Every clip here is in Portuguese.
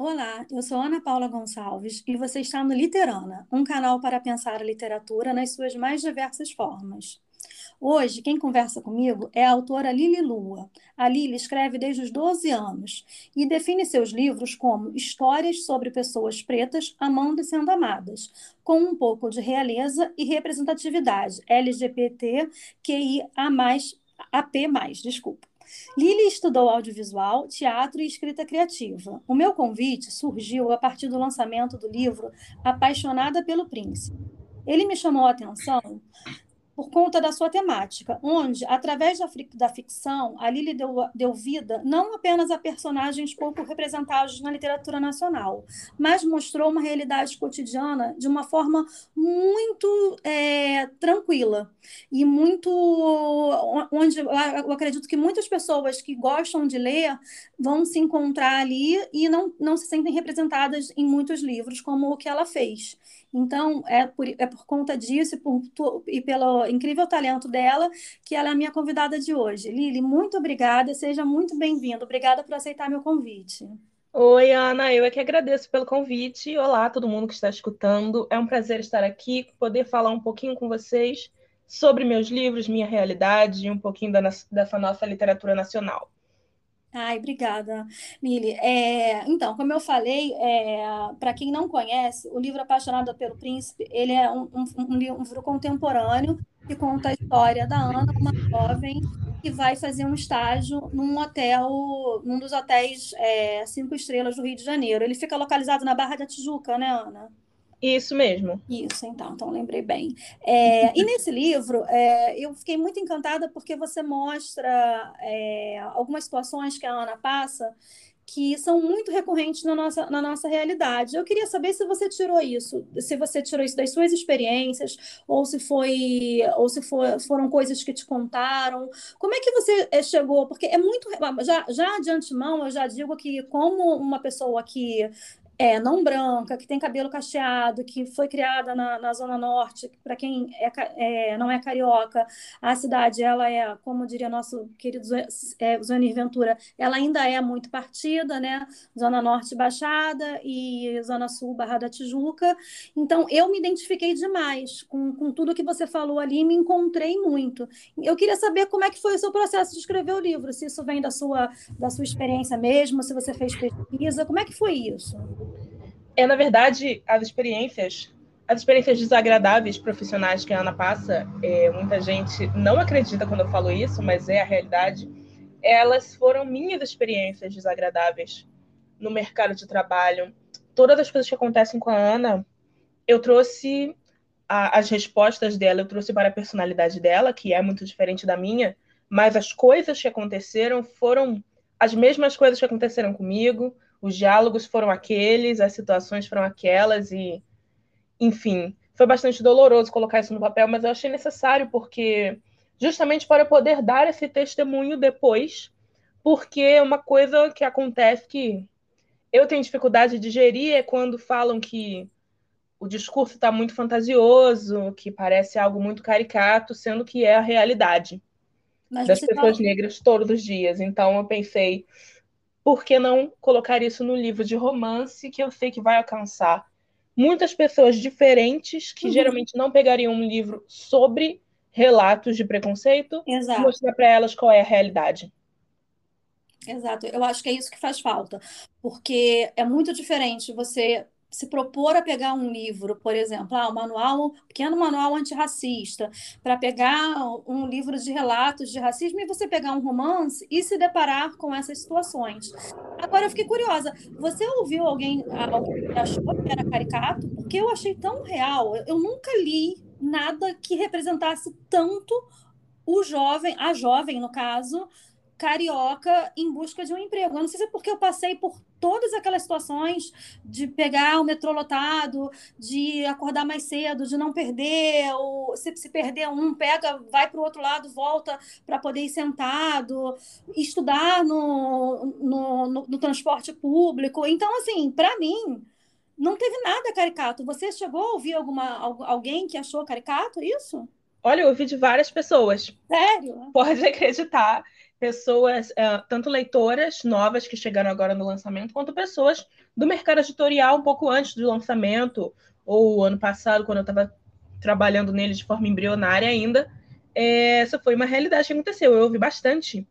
Olá, eu sou Ana Paula Gonçalves e você está no Literana, um canal para pensar a literatura nas suas mais diversas formas. Hoje, quem conversa comigo é a autora Lili Lua. A Lili escreve desde os 12 anos e define seus livros como histórias sobre pessoas pretas amando e sendo amadas, com um pouco de realeza e representatividade LGBT, QIA+, AP+, desculpa. Lili estudou audiovisual, teatro e escrita criativa. O meu convite surgiu a partir do lançamento do livro Apaixonada pelo Príncipe. Ele me chamou a atenção por conta da sua temática, onde, através da, da ficção, a Lili deu, deu vida não apenas a personagens pouco representados na literatura nacional, mas mostrou uma realidade cotidiana de uma forma muito é, tranquila e muito onde eu acredito que muitas pessoas que gostam de ler vão se encontrar ali e não, não se sentem representadas em muitos livros, como o que ela fez. Então, é por, é por conta disso e, por, e pelo incrível talento dela que ela é a minha convidada de hoje. Lili, muito obrigada, seja muito bem-vinda. Obrigada por aceitar meu convite. Oi, Ana, eu é que agradeço pelo convite. Olá, todo mundo que está escutando. É um prazer estar aqui, poder falar um pouquinho com vocês sobre meus livros, minha realidade e um pouquinho da, dessa nossa literatura nacional. Ai, obrigada, Mili. É, então, como eu falei, é, para quem não conhece, o livro Apaixonada pelo Príncipe, ele é um, um, um livro contemporâneo que conta a história da Ana, uma jovem que vai fazer um estágio num hotel, num dos hotéis é, cinco estrelas do Rio de Janeiro. Ele fica localizado na Barra da Tijuca, né, Ana? Isso mesmo. Isso, então, então lembrei bem. É, e nesse livro, é, eu fiquei muito encantada porque você mostra é, algumas situações que a Ana passa que são muito recorrentes na nossa, na nossa realidade. Eu queria saber se você tirou isso, se você tirou isso das suas experiências, ou se foi, ou se for, foram coisas que te contaram. Como é que você é, chegou? Porque é muito. Já, já de antemão, eu já digo que, como uma pessoa que é, não branca, que tem cabelo cacheado, que foi criada na, na Zona Norte, para quem é, é, não é carioca, a cidade, ela é, como diria nosso querido é, Ventura, ela ainda é muito partida, né? Zona Norte Baixada e Zona Sul Barra da Tijuca. Então, eu me identifiquei demais com, com tudo que você falou ali me encontrei muito. Eu queria saber como é que foi o seu processo de escrever o livro, se isso vem da sua, da sua experiência mesmo, se você fez pesquisa, como é que foi isso? É, na verdade, as experiências, as experiências desagradáveis profissionais que a Ana passa, é, muita gente não acredita quando eu falo isso, mas é a realidade. Elas foram minhas experiências desagradáveis no mercado de trabalho. Todas as coisas que acontecem com a Ana, eu trouxe a, as respostas dela, eu trouxe para a personalidade dela, que é muito diferente da minha, mas as coisas que aconteceram foram as mesmas coisas que aconteceram comigo, os diálogos foram aqueles, as situações foram aquelas e, enfim, foi bastante doloroso colocar isso no papel, mas eu achei necessário porque justamente para poder dar esse testemunho depois, porque uma coisa que acontece que eu tenho dificuldade de gerir é quando falam que o discurso está muito fantasioso, que parece algo muito caricato, sendo que é a realidade Mas das pessoas fala... negras todos os dias. Então eu pensei, por que não colocar isso no livro de romance que eu sei que vai alcançar muitas pessoas diferentes que uhum. geralmente não pegariam um livro sobre relatos de preconceito Exato. e mostrar para elas qual é a realidade. Exato, eu acho que é isso que faz falta, porque é muito diferente você se propor a pegar um livro, por exemplo, ah, um manual, um pequeno manual antirracista, para pegar um livro de relatos de racismo e você pegar um romance e se deparar com essas situações. Agora eu fiquei curiosa, você ouviu alguém, alguém achou que era caricato? Porque eu achei tão real. Eu nunca li nada que representasse tanto o jovem, a jovem no caso, carioca em busca de um emprego. Eu não sei se é porque eu passei por todas aquelas situações de pegar o metrô lotado, de acordar mais cedo, de não perder, ou se, se perder um, pega, vai para o outro lado, volta para poder ir sentado, estudar no, no, no, no transporte público. Então, assim, para mim, não teve nada caricato. Você chegou a ouvir alguma, alguém que achou caricato isso? Olha, eu ouvi de várias pessoas. Sério? Pode acreditar pessoas, é, tanto leitoras novas que chegaram agora no lançamento, quanto pessoas do mercado editorial um pouco antes do lançamento, ou ano passado, quando eu estava trabalhando nele de forma embrionária ainda. É, essa foi uma realidade que aconteceu. Eu ouvi bastante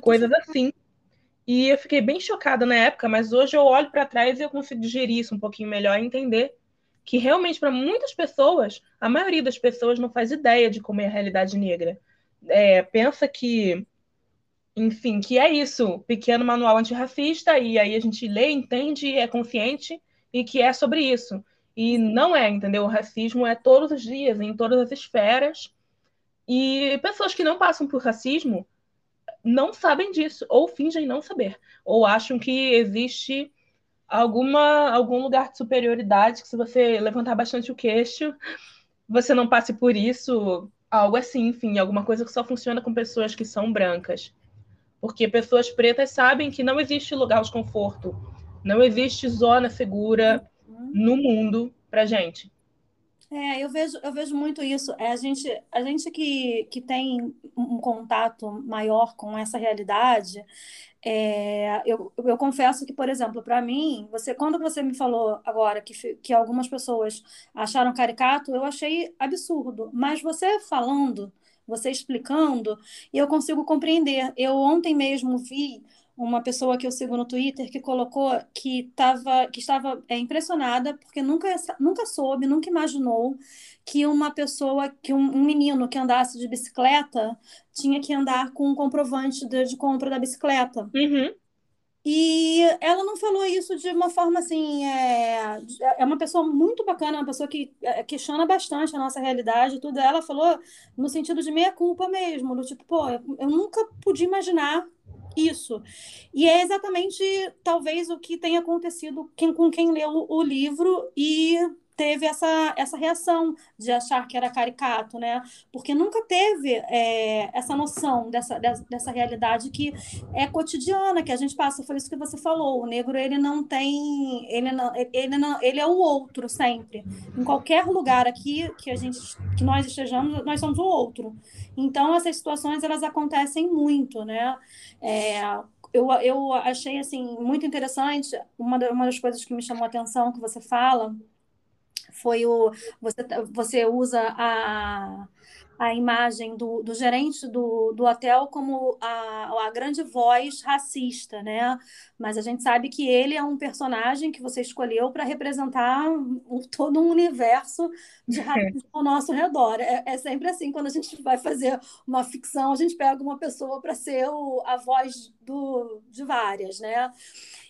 coisas assim. E eu fiquei bem chocada na época, mas hoje eu olho para trás e eu consigo digerir isso um pouquinho melhor e entender que realmente para muitas pessoas, a maioria das pessoas não faz ideia de como é a realidade negra. É, pensa que, enfim, que é isso, pequeno manual antirracista, e aí a gente lê, entende, é consciente, e que é sobre isso. E não é, entendeu? O racismo é todos os dias, em todas as esferas. E pessoas que não passam por racismo não sabem disso, ou fingem não saber, ou acham que existe alguma algum lugar de superioridade que se você levantar bastante o queixo, você não passe por isso, algo assim, enfim, alguma coisa que só funciona com pessoas que são brancas. Porque pessoas pretas sabem que não existe lugar de conforto, não existe zona segura uhum. no mundo pra gente. É, eu vejo, eu vejo muito isso. É a gente, a gente que, que tem um contato maior com essa realidade, é, eu, eu confesso que, por exemplo, para mim, você, quando você me falou agora que, que algumas pessoas acharam caricato, eu achei absurdo. Mas você falando, você explicando, eu consigo compreender. Eu ontem mesmo vi uma pessoa que eu sigo no Twitter que colocou que, tava, que estava é, impressionada porque nunca, nunca soube, nunca imaginou que uma pessoa, que um, um menino que andasse de bicicleta tinha que andar com um comprovante de, de compra da bicicleta. Uhum. E ela não falou isso de uma forma assim. É, é uma pessoa muito bacana, uma pessoa que é, questiona bastante a nossa realidade e tudo. Ela falou no sentido de meia-culpa mesmo, do tipo, pô, eu nunca podia imaginar isso. E é exatamente, talvez, o que tem acontecido com quem leu o livro e teve essa, essa reação de achar que era caricato, né? Porque nunca teve é, essa noção dessa, dessa, realidade que é cotidiana, que a gente passa. Foi isso que você falou. O negro, ele não tem... Ele, não, ele, não, ele é o outro sempre. Em qualquer lugar aqui que, a gente, que nós estejamos, nós somos o outro. Então, essas situações, elas acontecem muito, né? É, eu, eu achei, assim, muito interessante. Uma, uma das coisas que me chamou a atenção que você fala foi o você, você usa a, a imagem do, do gerente do, do hotel como a, a grande voz racista, né? Mas a gente sabe que ele é um personagem que você escolheu para representar um, todo um universo de racismo ao nosso redor. É, é, sempre assim, quando a gente vai fazer uma ficção, a gente pega uma pessoa para ser o, a voz do, de várias, né?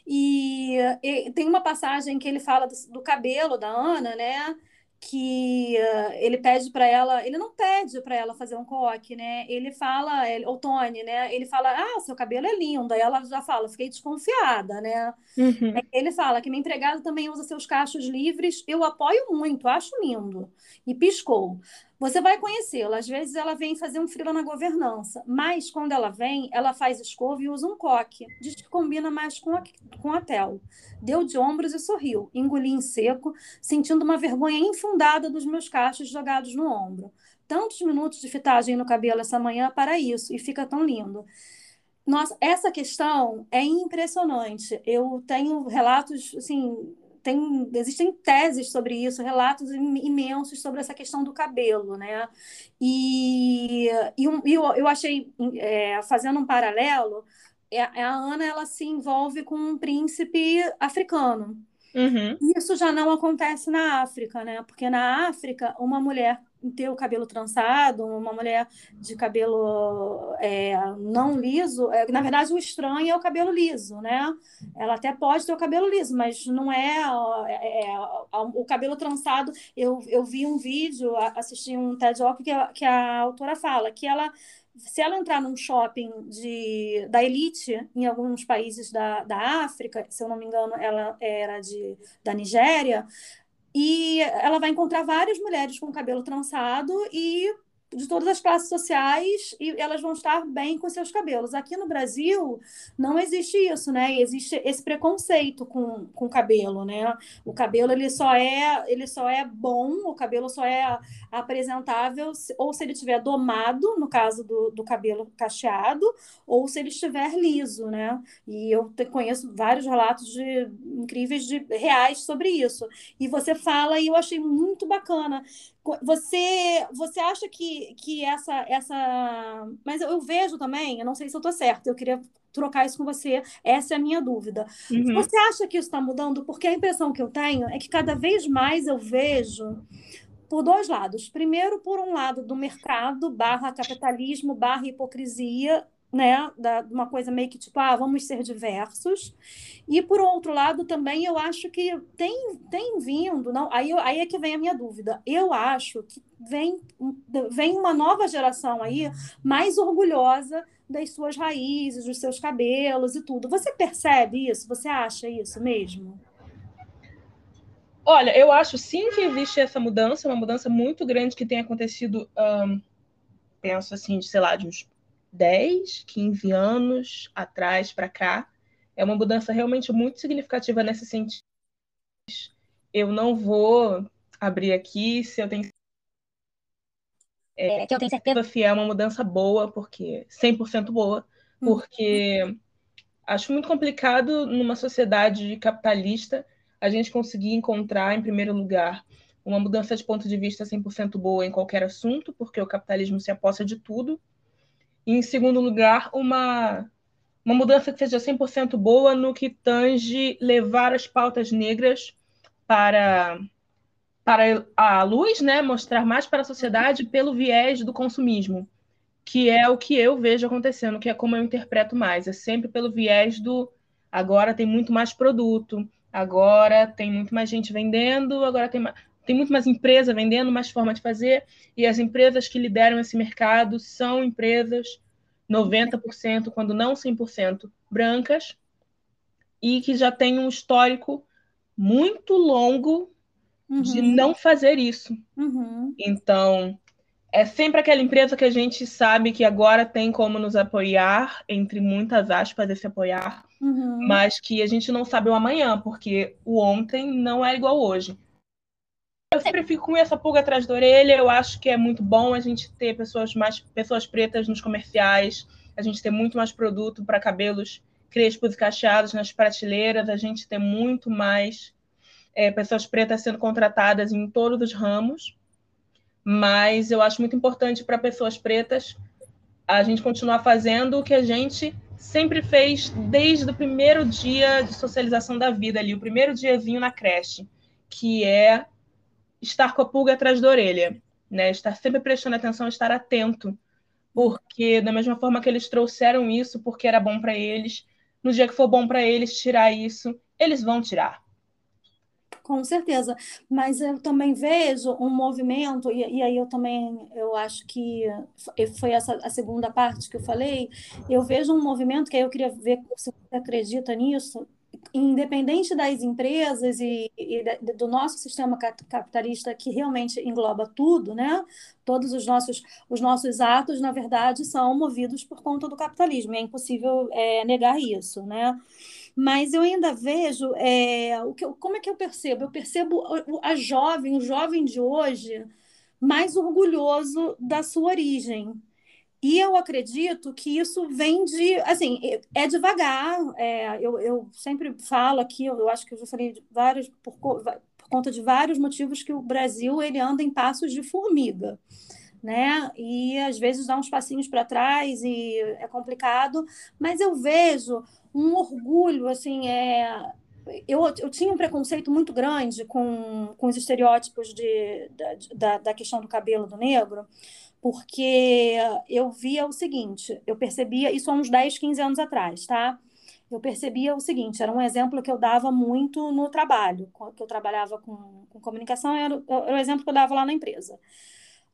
E, e, tem uma passagem que ele fala do, do cabelo da Ana, né? que uh, ele pede para ela, ele não pede para ela fazer um coque, né? Ele fala, ele, o Tony, né? Ele fala, ah, seu cabelo é lindo. Aí ela já fala, fiquei desconfiada, né? Uhum. Ele fala que minha empregada também usa seus cachos livres, eu apoio muito, acho lindo. E piscou. Você vai conhecê-la. Às vezes ela vem fazer um frila na governança, mas quando ela vem, ela faz escova e usa um coque. Diz que combina mais com a, com a Tel. Deu de ombros e sorriu. Engoli em seco, sentindo uma vergonha infundada dos meus cachos jogados no ombro. Tantos minutos de fitagem no cabelo essa manhã para isso, e fica tão lindo. Nossa, essa questão é impressionante. Eu tenho relatos, assim, tem, existem teses sobre isso, relatos imensos sobre essa questão do cabelo, né? E, e, e eu, eu achei, é, fazendo um paralelo, é, a Ana ela se envolve com um príncipe africano. Uhum. Isso já não acontece na África, né? Porque na África, uma mulher ter o cabelo trançado, uma mulher de cabelo é, não liso, é, na verdade o estranho é o cabelo liso, né? Ela até pode ter o cabelo liso, mas não é, é, é o cabelo trançado. Eu, eu vi um vídeo, assisti um TED Talk que, que a autora fala que ela se ela entrar num shopping de, da elite em alguns países da, da África, se eu não me engano, ela era de, da Nigéria, e ela vai encontrar várias mulheres com cabelo trançado e de todas as classes sociais e elas vão estar bem com seus cabelos. Aqui no Brasil não existe isso, né? Existe esse preconceito com, com o cabelo, né? O cabelo ele só é ele só é bom, o cabelo só é apresentável ou se ele estiver domado, no caso do, do cabelo cacheado, ou se ele estiver liso, né? E eu te, conheço vários relatos de incríveis de reais sobre isso. E você fala e eu achei muito bacana você, você acha que, que essa, essa. Mas eu vejo também, eu não sei se eu estou certa, eu queria trocar isso com você, essa é a minha dúvida. Uhum. Você acha que isso está mudando? Porque a impressão que eu tenho é que cada vez mais eu vejo por dois lados. Primeiro, por um lado do mercado, barra capitalismo, barra hipocrisia, né, da, uma coisa meio que tipo, ah, vamos ser diversos. E por outro lado, também eu acho que tem, tem vindo, não, aí, aí é que vem a minha dúvida. Eu acho que vem, vem uma nova geração aí mais orgulhosa das suas raízes, dos seus cabelos e tudo. Você percebe isso? Você acha isso mesmo? Olha, eu acho sim que existe essa mudança, uma mudança muito grande que tem acontecido, um, penso assim, de, sei lá, de uns 10, 15 anos atrás para cá. É uma mudança realmente muito significativa nesse sentido. Eu não vou abrir aqui se eu tenho é, que eu tenho certeza que é uma mudança boa, porque 100% boa, hum. porque acho muito complicado numa sociedade capitalista a gente conseguir encontrar, em primeiro lugar, uma mudança de ponto de vista 100% boa em qualquer assunto, porque o capitalismo se aposta de tudo. E, em segundo lugar, uma, uma mudança que seja 100% boa no que tange levar as pautas negras para, para a luz, né? mostrar mais para a sociedade pelo viés do consumismo, que é o que eu vejo acontecendo, que é como eu interpreto mais. É sempre pelo viés do agora tem muito mais produto, agora tem muito mais gente vendendo, agora tem mais tem muito mais empresa vendendo, mais forma de fazer, e as empresas que lideram esse mercado são empresas 90%, quando não 100%, brancas, e que já têm um histórico muito longo uhum. de não fazer isso. Uhum. Então, é sempre aquela empresa que a gente sabe que agora tem como nos apoiar, entre muitas aspas, esse apoiar, uhum. mas que a gente não sabe o amanhã, porque o ontem não é igual hoje. Eu sempre fico com essa pulga atrás da orelha. Eu acho que é muito bom a gente ter pessoas mais pessoas pretas nos comerciais, a gente ter muito mais produto para cabelos crespos e cacheados nas prateleiras, a gente ter muito mais é, pessoas pretas sendo contratadas em todos os ramos. Mas eu acho muito importante para pessoas pretas a gente continuar fazendo o que a gente sempre fez desde o primeiro dia de socialização da vida ali, o primeiro diazinho na creche, que é estar com a pulga atrás da orelha, né? Estar sempre prestando atenção, estar atento, porque da mesma forma que eles trouxeram isso porque era bom para eles, no dia que for bom para eles tirar isso, eles vão tirar. Com certeza, mas eu também vejo um movimento e, e aí eu também eu acho que foi essa a segunda parte que eu falei. Eu vejo um movimento que aí eu queria ver se você acredita nisso, independente das empresas e, e, do nosso sistema capitalista que realmente engloba tudo, né? Todos os nossos, os nossos atos, na verdade, são movidos por conta do capitalismo. É impossível é, negar isso, né? Mas eu ainda vejo é, o que, como é que eu percebo? Eu percebo a jovem, o jovem de hoje, mais orgulhoso da sua origem, e eu acredito que isso vem de, assim, é devagar. É, eu, eu sempre falo aqui, eu acho que eu já falei de vários, por, por conta de vários motivos que o Brasil ele anda em passos de formiga, né? E às vezes dá uns passinhos para trás e é complicado, mas eu vejo um orgulho, assim, é, eu, eu tinha um preconceito muito grande com, com os estereótipos de, da, da questão do cabelo do negro, porque eu via o seguinte, eu percebia isso há uns 10, 15 anos atrás, tá? Eu percebia o seguinte, era um exemplo que eu dava muito no trabalho, que eu trabalhava com, com comunicação, era, era o exemplo que eu dava lá na empresa.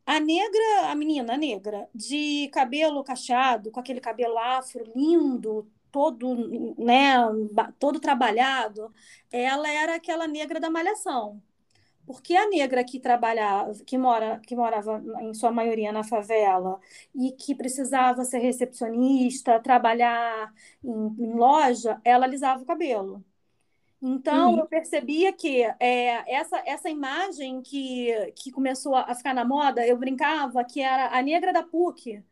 A negra, a menina negra, de cabelo cacheado, com aquele cabelo afro lindo, todo, né, todo trabalhado, ela era aquela negra da malhação porque a negra que trabalhava, que, mora, que morava em sua maioria na favela e que precisava ser recepcionista, trabalhar em, em loja, ela alisava o cabelo. Então, uhum. eu percebia que é, essa, essa imagem que, que começou a ficar na moda, eu brincava que era a negra da PUC,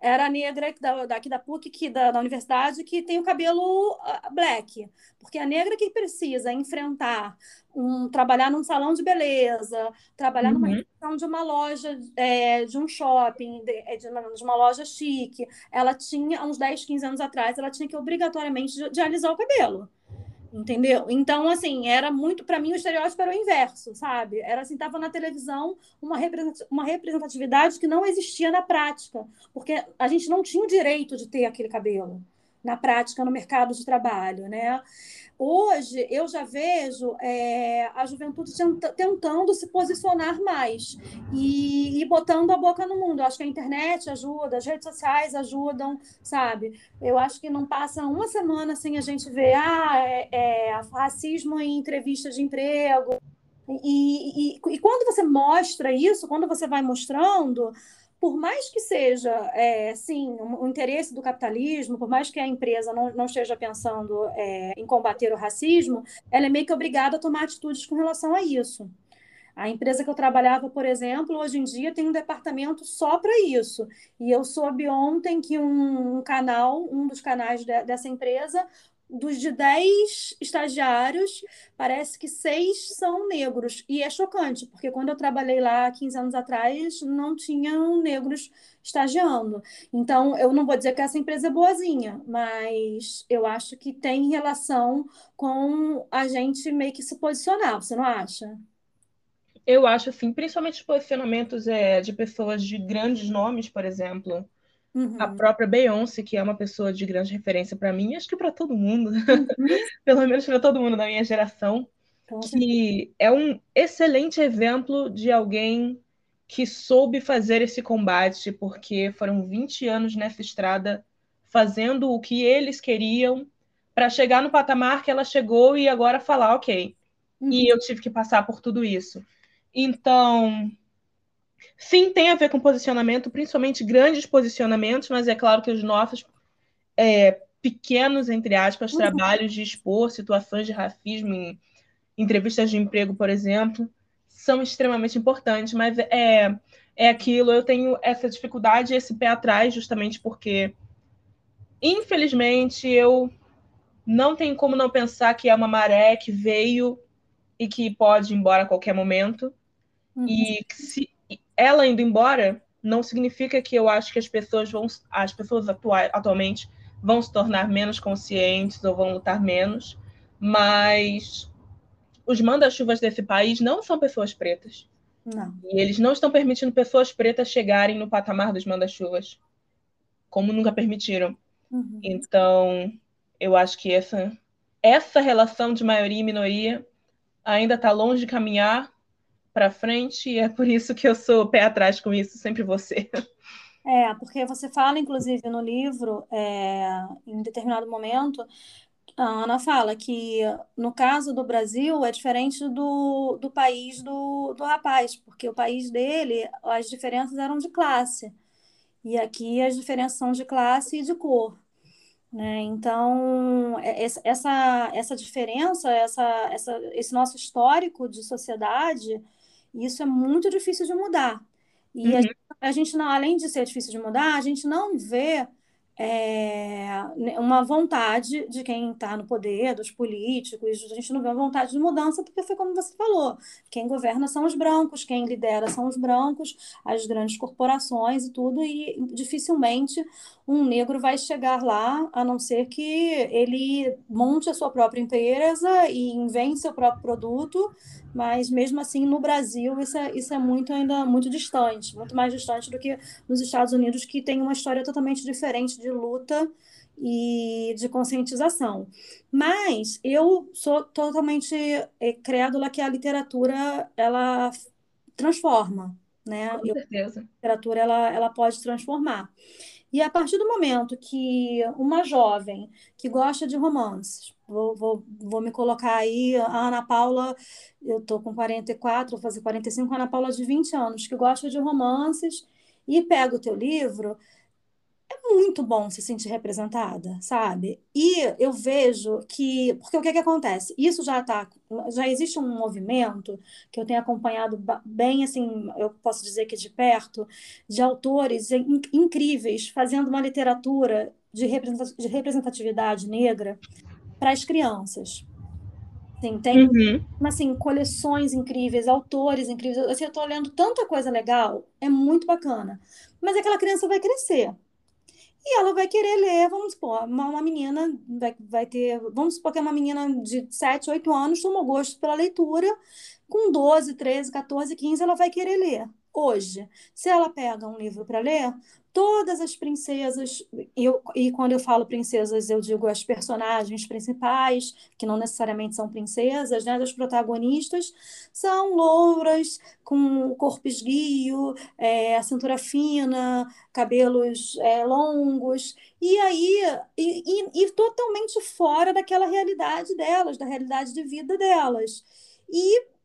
era a negra da, daqui da PUC, que, da, da universidade, que tem o cabelo uh, black. Porque a negra que precisa enfrentar, um, trabalhar num salão de beleza, trabalhar uhum. numa recepção de uma loja, é, de um shopping, de, é, de, uma, de, uma, loja chique, ela tinha, uns 10, 15 anos atrás, ela tinha que obrigatoriamente de, de alisar o cabelo. Entendeu? Então, assim, era muito. Para mim, o estereótipo era o inverso, sabe? Era assim: estava na televisão uma representatividade que não existia na prática, porque a gente não tinha o direito de ter aquele cabelo na prática no mercado de trabalho, né? Hoje eu já vejo é, a juventude tentando se posicionar mais e, e, botando a boca no mundo. Eu acho que a internet ajuda, as redes sociais ajudam, sabe? Eu acho que não passa uma semana sem a gente ver ah, é, é racismo em entrevistas de emprego. E, e, e quando você mostra isso, quando você vai mostrando, por mais que seja, é, sim, o interesse do capitalismo, por mais que a empresa não, não esteja pensando é, em combater o racismo, ela é meio que obrigada a tomar atitudes com relação a isso. A empresa que eu trabalhava, por exemplo, hoje em dia tem um departamento só para isso. E eu soube ontem que um, um canal, um dos canais de, dessa empresa, dos de 10 estagiários, parece que seis são negros. E é chocante, porque quando eu trabalhei lá 15 anos atrás, não tinham negros estagiando. Então, eu não vou dizer que essa empresa é boazinha, mas eu acho que tem relação com a gente meio que se posicionar, você não acha? Eu acho, sim, principalmente os posicionamentos é, de pessoas de grandes nomes, por exemplo. Uhum. A própria Beyoncé, que é uma pessoa de grande referência para mim, acho que para todo mundo, uhum. pelo menos para todo mundo da minha geração, que é um excelente exemplo de alguém que soube fazer esse combate, porque foram 20 anos nessa estrada fazendo o que eles queriam para chegar no patamar que ela chegou e agora falar, ok. Uhum. E eu tive que passar por tudo isso. Então, Sim, tem a ver com posicionamento, principalmente grandes posicionamentos, mas é claro que os nossos é, pequenos, entre aspas, uhum. trabalhos de expor situações de racismo em entrevistas de emprego, por exemplo, são extremamente importantes, mas é, é aquilo, eu tenho essa dificuldade, esse pé atrás, justamente porque, infelizmente, eu não tenho como não pensar que é uma maré que veio e que pode ir embora a qualquer momento. Uhum. E se, ela indo embora não significa que eu acho que as pessoas vão, as pessoas atuais, atualmente vão se tornar menos conscientes ou vão lutar menos, mas os manda-chuvas desse país não são pessoas pretas. Não. E eles não estão permitindo pessoas pretas chegarem no patamar dos manda-chuvas, como nunca permitiram. Uhum. Então, eu acho que essa, essa relação de maioria e minoria ainda está longe de caminhar, para frente, e é por isso que eu sou pé atrás com isso, sempre você. É, porque você fala, inclusive, no livro, é, em determinado momento, a Ana fala que no caso do Brasil é diferente do, do país do, do rapaz, porque o país dele, as diferenças eram de classe. E aqui as diferenças são de classe e de cor. Né? Então, é, essa, essa diferença, essa, essa, esse nosso histórico de sociedade isso é muito difícil de mudar. E uhum. a, gente, a gente, não, além de ser difícil de mudar, a gente não vê é, uma vontade de quem está no poder, dos políticos, a gente não vê uma vontade de mudança, porque foi como você falou: quem governa são os brancos, quem lidera são os brancos, as grandes corporações e tudo, e dificilmente um negro vai chegar lá, a não ser que ele monte a sua própria empresa e invente seu próprio produto, mas mesmo assim no Brasil isso é, isso é muito ainda muito distante, muito mais distante do que nos Estados Unidos, que tem uma história totalmente diferente de luta e de conscientização. Mas eu sou totalmente é, crédula que a literatura ela transforma, né? Com certeza. a literatura ela, ela pode transformar. E a partir do momento que uma jovem que gosta de romances, vou, vou, vou me colocar aí, a Ana Paula, eu tô com 44, vou fazer 45, a Ana Paula de 20 anos, que gosta de romances, e pega o teu livro, muito bom se sentir representada, sabe? E eu vejo que, porque o que, que acontece? Isso já tá, já existe um movimento que eu tenho acompanhado bem, assim, eu posso dizer que de perto, de autores incríveis fazendo uma literatura de representatividade negra para as crianças. Assim, tem uhum. assim, coleções incríveis, autores incríveis. Assim, eu estou lendo tanta coisa legal, é muito bacana. Mas aquela criança vai crescer. E ela vai querer ler, vamos supor, uma, uma menina vai, vai ter, vamos supor que é uma menina de 7, 8 anos, tomou gosto pela leitura, com 12, 13, 14, 15, ela vai querer ler. Hoje, se ela pega um livro para ler, todas as princesas, eu, e quando eu falo princesas, eu digo as personagens principais, que não necessariamente são princesas, né, das protagonistas, são louras, com corpo esguio, é, a cintura fina, cabelos é, longos, e aí, e, e, e totalmente fora daquela realidade delas, da realidade de vida delas. E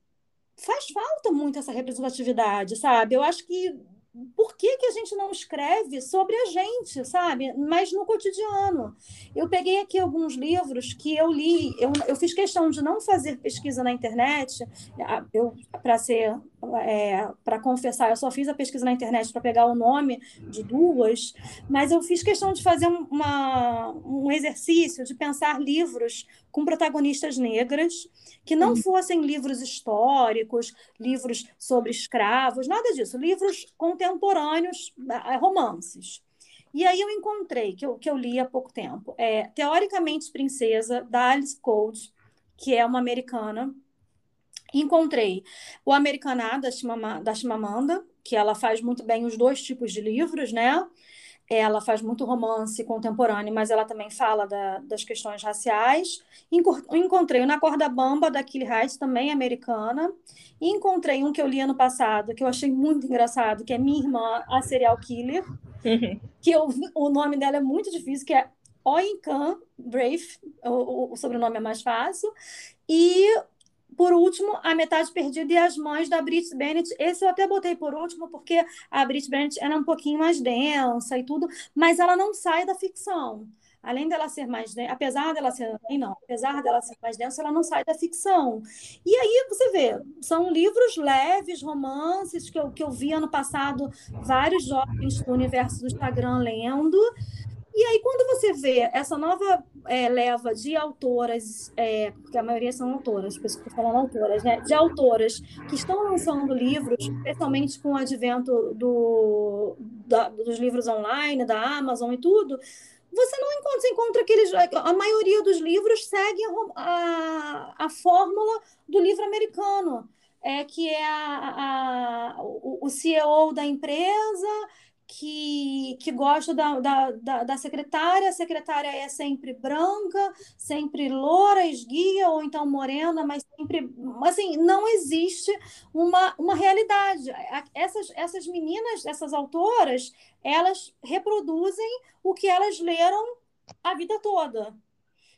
faz falta muito essa representatividade, sabe? Eu acho que por que, que a gente não escreve sobre a gente, sabe? Mas no cotidiano. Eu peguei aqui alguns livros que eu li, eu, eu fiz questão de não fazer pesquisa na internet, para ser é, para confessar, eu só fiz a pesquisa na internet para pegar o nome de duas, mas eu fiz questão de fazer uma, um exercício de pensar livros com protagonistas negras, que não fossem livros históricos, livros sobre escravos, nada disso, livros contemporâneos, é, romances. E aí eu encontrei, que eu, que eu li há pouco tempo, é Teoricamente Princesa, da Alice Code, que é uma americana. Encontrei o Americaná, da, da Chimamanda, que ela faz muito bem os dois tipos de livros, né? Ela faz muito romance contemporâneo, mas ela também fala da, das questões raciais. Encontrei Na Corda Bamba, da Kelly Heights, também americana. E encontrei um que eu li ano passado, que eu achei muito engraçado, que é Minha Irmã, a Serial Killer, uhum. que eu, o nome dela é muito difícil, que é Oinkan Brave, o, o, sobrenome é mais fácil. E por último, A Metade Perdida e As Mães, da Brit Bennett. Esse eu até botei por último, porque a Brit Bennett era um pouquinho mais densa e tudo, mas ela não sai da ficção. Além dela ser mais densa, apesar dela ser, não, apesar dela ser mais densa, ela não sai da ficção. E aí você vê, são livros leves, romances que eu, que eu vi ano passado vários jovens do universo do Instagram lendo. E aí, quando você vê essa nova é, leva de autoras, é, porque a maioria são autoras, por isso que falando autoras, né? De autoras que estão lançando livros, especialmente com o advento do, da, dos livros online, da Amazon e tudo, você não encontra, você encontra aqueles. A maioria dos livros segue a, a, a fórmula do livro americano. É, que é a, a, o, o CEO da empresa que, que gosta da, da, da, da, secretária, a secretária é sempre branca, sempre loura, esguia, ou então morena, mas sempre. Assim, não existe uma, uma realidade. Essas, essas meninas, essas autoras, elas reproduzem o que elas leram a vida toda.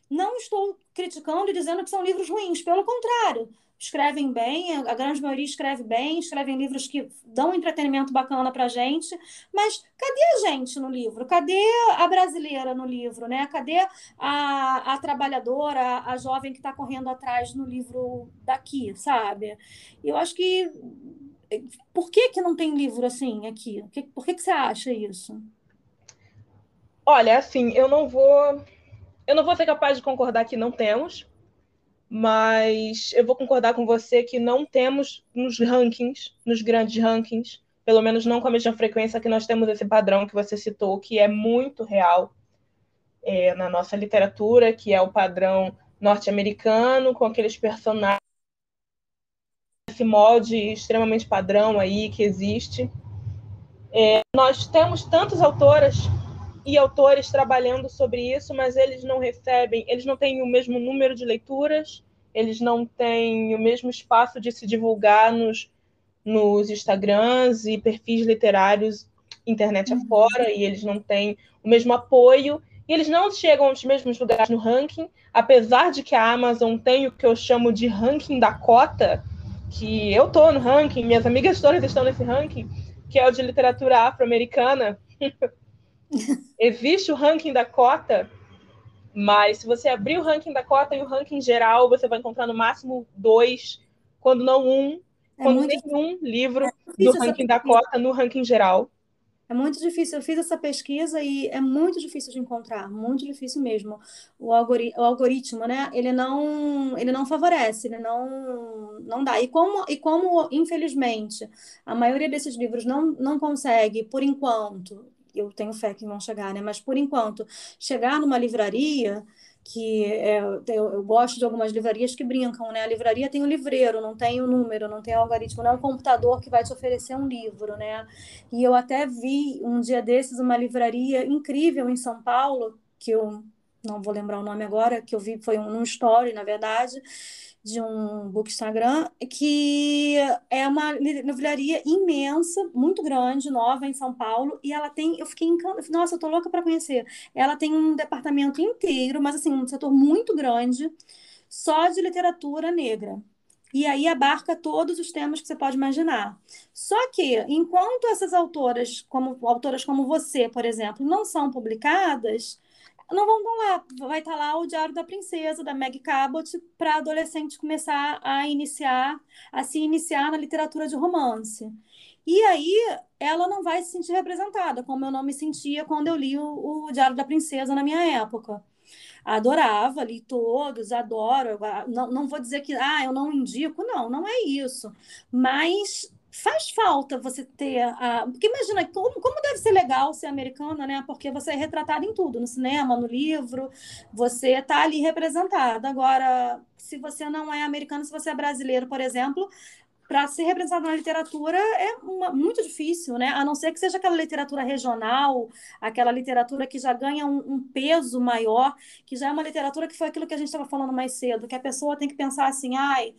Não estou criticando e dizendo que são livros ruins, pelo contrário escrevem bem, a grande maioria escreve bem, escrevem livros que dão um entretenimento bacana para gente, mas cadê a gente no livro? Cadê a brasileira no livro? Né? Cadê a, a trabalhadora, a jovem que está correndo atrás no livro daqui, sabe? Eu acho que. Por que, que não tem livro assim aqui? Por que, que você acha isso? Olha, assim, eu não vou. Eu não vou ser capaz de concordar que não temos, mas eu vou concordar com você que não temos nos rankings, nos grandes rankings, pelo menos não com a mesma frequência que nós temos esse padrão que você citou, que é muito real é, na nossa literatura, que é o padrão norte-americano, com aqueles personagens, esse molde extremamente padrão aí que existe. É, nós temos tantas autoras e autores trabalhando sobre isso, mas eles não recebem, eles não têm o mesmo número de leituras, eles não têm o mesmo espaço de se divulgar nos, nos Instagrams e perfis literários internet uhum. afora, e eles não têm o mesmo apoio e eles não chegam aos mesmos lugares no ranking, apesar de que a Amazon tem o que eu chamo de ranking da cota, que eu tô no ranking, minhas amigas todas estão nesse ranking, que é o de literatura afro-americana. Existe o ranking da cota, mas se você abrir o ranking da cota e o ranking geral, você vai encontrar no máximo dois, quando não um, é quando nenhum livro é do ranking da cota no ranking geral. É muito difícil. Eu fiz essa pesquisa e é muito difícil de encontrar, muito difícil mesmo. O, algori o algoritmo, né? Ele não, ele não favorece, ele não, não dá. E como, e como, infelizmente, a maioria desses livros não, não consegue, por enquanto, eu tenho fé que vão chegar, né? Mas por enquanto, chegar numa livraria que é, eu, eu, gosto de algumas livrarias que brincam, né? A livraria tem o livreiro, não tem o número, não tem o algoritmo, não é um computador que vai te oferecer um livro, né? E eu até vi um dia desses uma livraria incrível em São Paulo, que eu não vou lembrar o nome agora, que eu vi, foi um, um story, na verdade, de um book Instagram, que é uma livraria imensa, muito grande, nova em São Paulo, e ela tem, eu fiquei encantada, nossa, eu tô louca para conhecer. Ela tem um departamento inteiro, mas assim, um setor muito grande, só de literatura negra. E aí abarca todos os temas que você pode imaginar. Só que, enquanto essas autoras, como autoras como você, por exemplo, não são publicadas, não vão lá. Vai estar lá o Diário da Princesa, da Meg Cabot, para adolescente começar a iniciar, a se iniciar na literatura de romance. E aí ela não vai se sentir representada, como eu não me sentia quando eu li o, o Diário da Princesa na minha época. Adorava, li todos, adoro. Não, não vou dizer que ah, eu não indico, não, não é isso. Mas faz falta você ter a. Porque imagina como, como deve ser legal ser americana, né? Porque você é retratada em tudo, no cinema, no livro, você está ali representada. Agora, se você não é americano, se você é brasileiro, por exemplo, para ser representado na literatura é uma, muito difícil, né? A não ser que seja aquela literatura regional, aquela literatura que já ganha um, um, peso maior, que já é uma literatura que foi aquilo que a gente estava falando mais cedo, que a pessoa tem que pensar assim, ai,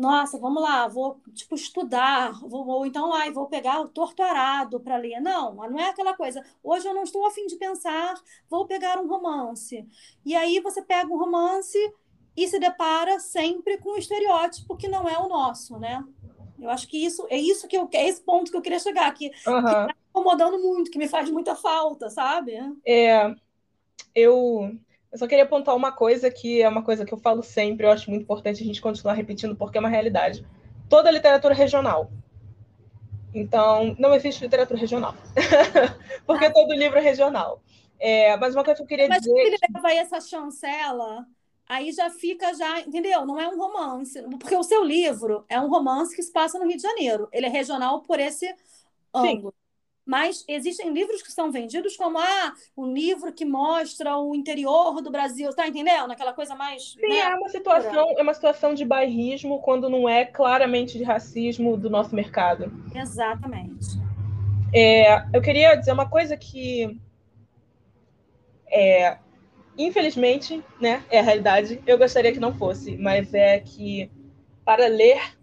nossa, vamos lá, vou tipo estudar, vou, ou então, ai, vou pegar o torturado para ler. Não, não é aquela coisa. Hoje eu não estou afim de pensar, vou pegar um romance. E aí você pega um romance e se depara sempre com um estereótipo que não é o nosso, né? Eu acho que isso é isso que eu é esse ponto que eu queria chegar, que, uhum. incomodando muito, que me faz muita falta, sabe? É, eu eu só queria apontar uma coisa que é uma coisa que eu falo sempre, eu acho muito importante a gente continuar repetindo, porque é uma realidade. Toda literatura regional. Então, não existe literatura regional. porque ah. todo livro é regional. É, mas uma coisa que eu queria mas dizer. Mas ele leva aí essa chancela, aí já fica, já, entendeu? Não é um romance. Porque o seu livro é um romance que se passa no Rio de Janeiro. Ele é regional por esse ângulo. Mas existem livros que são vendidos como ah, um livro que mostra o interior do Brasil, tá entendendo? Aquela coisa mais. Sim, né? é uma situação, é uma situação de bairrismo quando não é claramente de racismo do nosso mercado. Exatamente. É, eu queria dizer uma coisa que é, infelizmente, né, é a realidade. Eu gostaria que não fosse, mas é que para ler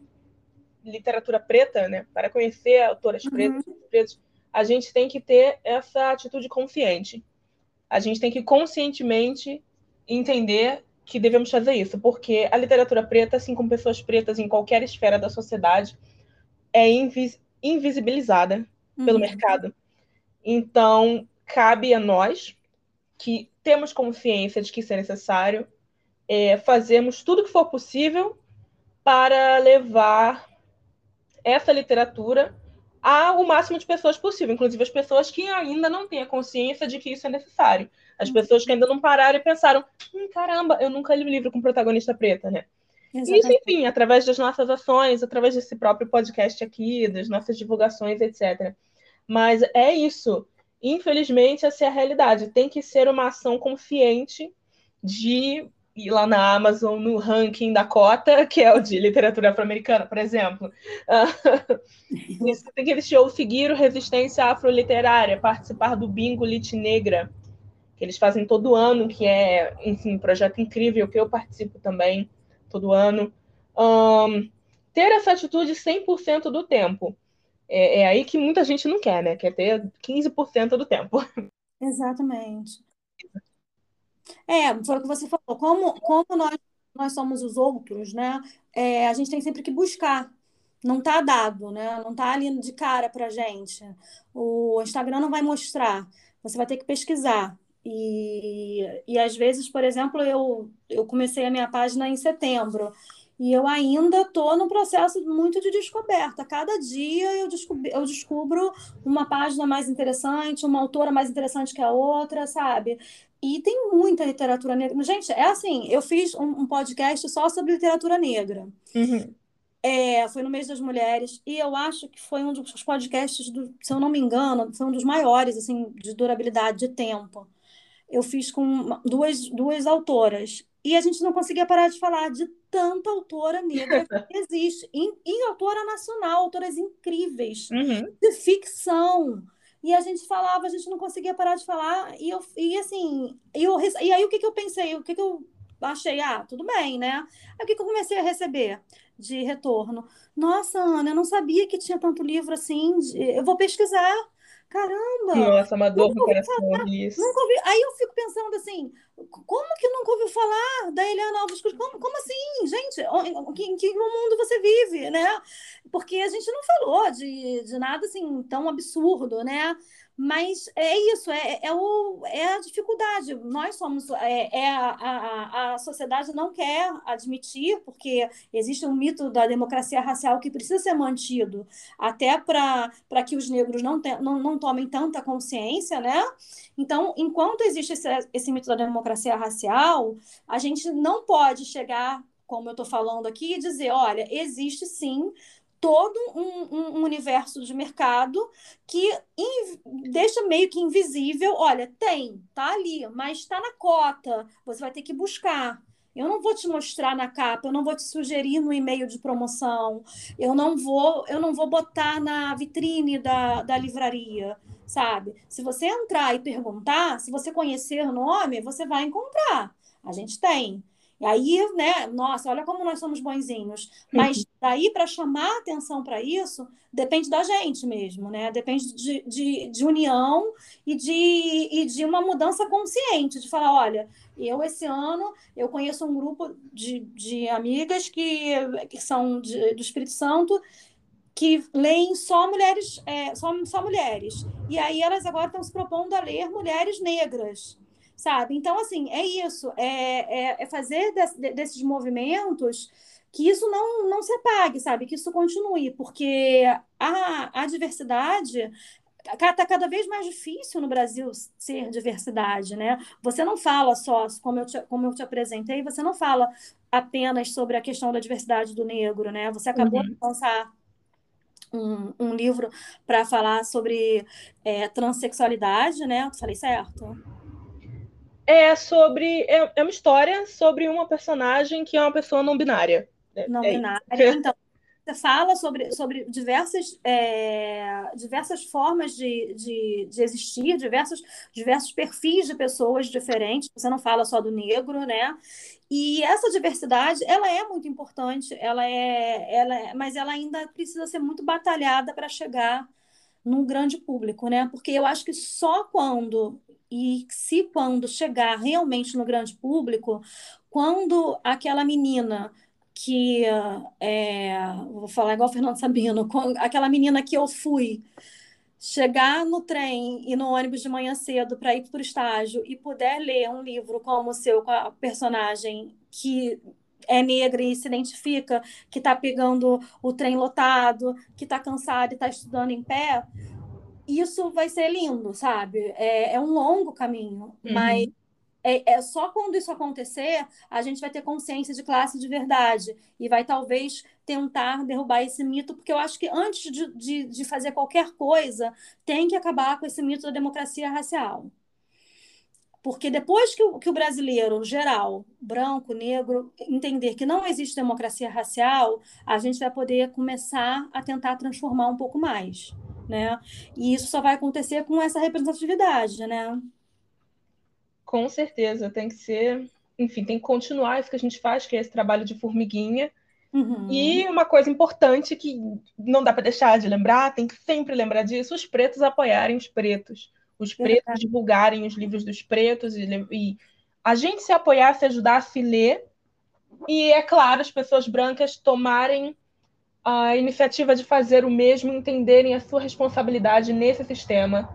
literatura preta, né, para conhecer autoras uhum. pretas, pretos, a gente tem que ter essa atitude consciente. A gente tem que conscientemente entender que devemos fazer isso, porque a literatura preta, assim como pessoas pretas em qualquer esfera da sociedade, é invis invisibilizada uhum. pelo mercado. Então, cabe a nós, que temos consciência de que isso é necessário, é, fazermos tudo que for possível para levar essa literatura ao máximo de pessoas possível, inclusive as pessoas que ainda não têm a consciência de que isso é necessário. As pessoas que ainda não pararam e pensaram: hum, caramba, eu nunca li um livro com protagonista preta, né? Exatamente. Isso, enfim, através das nossas ações, através desse próprio podcast aqui, das nossas divulgações, etc. Mas é isso. Infelizmente, essa é a realidade. Tem que ser uma ação consciente de ir lá na Amazon no ranking da cota, que é o de literatura afro-americana, por exemplo. Você tem que assistir o Resistência Afroliterária, participar do Bingo Lit Negra, que eles fazem todo ano, que é, enfim, um projeto incrível que eu participo também todo ano. Um, ter essa atitude 100% do tempo. É, é aí que muita gente não quer, né? Quer ter 15% do tempo. Exatamente. É, foi o que você falou. Como, como nós, nós somos os outros, né? É, a gente tem sempre que buscar. Não está dado, né? Não está ali de cara para gente. O Instagram não vai mostrar. Você vai ter que pesquisar. E, e às vezes, por exemplo, eu, eu comecei a minha página em setembro. E eu ainda estou no processo muito de descoberta. Cada dia eu, descubro, eu descubro uma página mais interessante, uma autora mais interessante que a outra, sabe? E tem muita literatura negra. Gente, é assim, eu fiz um, um podcast só sobre literatura negra. Uhum. É, foi no mês das mulheres, e eu acho que foi um dos podcasts, do, se eu não me engano, foi um dos maiores, assim, de durabilidade, de tempo eu fiz com duas, duas autoras. E a gente não conseguia parar de falar de tanta autora negra que existe. E, e autora nacional, autoras incríveis, uhum. de ficção. E a gente falava, a gente não conseguia parar de falar. E, eu, e assim, eu, e aí o que, que eu pensei? O que, que eu achei? Ah, tudo bem, né? Aí o que, que eu comecei a receber de retorno? Nossa, Ana, eu não sabia que tinha tanto livro assim. De... Eu vou pesquisar. Caramba! Nossa, uma dor no coração isso. Nunca ouvi. Aí eu fico pensando assim, como que nunca ouviu falar da Eliana Alves Cruz? Como, como assim, gente? Em que mundo você vive, né? Porque a gente não falou de, de nada assim tão absurdo, né? Mas é isso, é, é, o, é a dificuldade. Nós somos, é, é a, a, a sociedade não quer admitir, porque existe um mito da democracia racial que precisa ser mantido, até para que os negros não, te, não, não tomem tanta consciência, né? Então, enquanto existe esse, esse mito da democracia racial, a gente não pode chegar, como eu estou falando aqui, e dizer: olha, existe sim todo um, um, universo de mercado que deixa meio que invisível. Olha, tem, tá ali, mas está na cota. Você vai ter que buscar. Eu não vou te mostrar na capa, eu não vou te sugerir no e-mail de promoção, eu não vou, eu não vou botar na vitrine da, da livraria, sabe? Se você entrar e perguntar, se você conhecer o nome, você vai encontrar. A gente tem. E aí, né, nossa, olha como nós somos bonzinhos. Mas daí para chamar atenção para isso, depende da gente mesmo, né? Depende de, de, de, união e de, e de uma mudança consciente, de falar, olha, eu esse ano eu conheço um grupo de, de amigas que, que são de, do Espírito Santo que leem só mulheres, é, só, só mulheres. E aí elas agora estão se propondo a ler mulheres negras sabe? Então, assim, é isso, é, é, é fazer desse, desses movimentos que isso não, não se apague, sabe? Que isso continue, porque a, a diversidade está cada vez mais difícil no Brasil ser diversidade, né? Você não fala só, como eu te, como eu te apresentei, você não fala apenas sobre a questão da diversidade do negro, né? Você acabou uhum. de lançar um, um livro para falar sobre é, transexualidade, né? Falei certo? É sobre. É, é uma história sobre uma personagem que é uma pessoa não binária. É, não é binária. Então, você fala sobre, sobre diversas, é, diversas formas de, de, de, existir, diversos, diversos perfis de pessoas diferentes. Você não fala só do negro, né? E essa diversidade, ela é muito importante, ela é, ela é, mas ela ainda precisa ser muito batalhada para chegar num grande público, né? Porque eu acho que só quando e se quando chegar realmente no grande público, quando aquela menina que é, vou falar igual Fernando Sabino, aquela menina que eu fui chegar no trem e no ônibus de manhã cedo para ir para o estágio e puder ler um livro como o seu com a personagem que é negra e se identifica, que está pegando o trem lotado, que está cansada e está estudando em pé, isso vai ser lindo, sabe? É, é um longo caminho, uhum. mas é, é, só quando isso acontecer a gente vai ter consciência de classe de verdade e vai talvez tentar derrubar esse mito, porque eu acho que antes de, de, de fazer qualquer coisa tem que acabar com esse mito da democracia racial. Porque depois que o, que o brasileiro geral, branco, negro, entender que não existe democracia racial, a gente vai poder começar a tentar transformar um pouco mais né? E isso só vai acontecer com essa representatividade, né? Com certeza, tem que ser, enfim, tem que continuar isso que a gente faz, que é esse trabalho de formiguinha. Uhum. E uma coisa importante que não dá para deixar de lembrar, tem que sempre lembrar disso, os pretos apoiarem os pretos, os pretos divulgarem os livros dos pretos e, e a gente se apoiar, se ajudar a se ler, e, é claro, as pessoas brancas tomarem a iniciativa de fazer o mesmo, entenderem a sua responsabilidade nesse sistema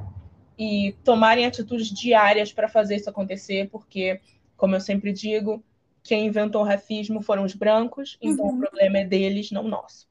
e tomarem atitudes diárias para fazer isso acontecer, porque, como eu sempre digo, quem inventou o racismo foram os brancos, então uhum. o problema é deles, não nosso.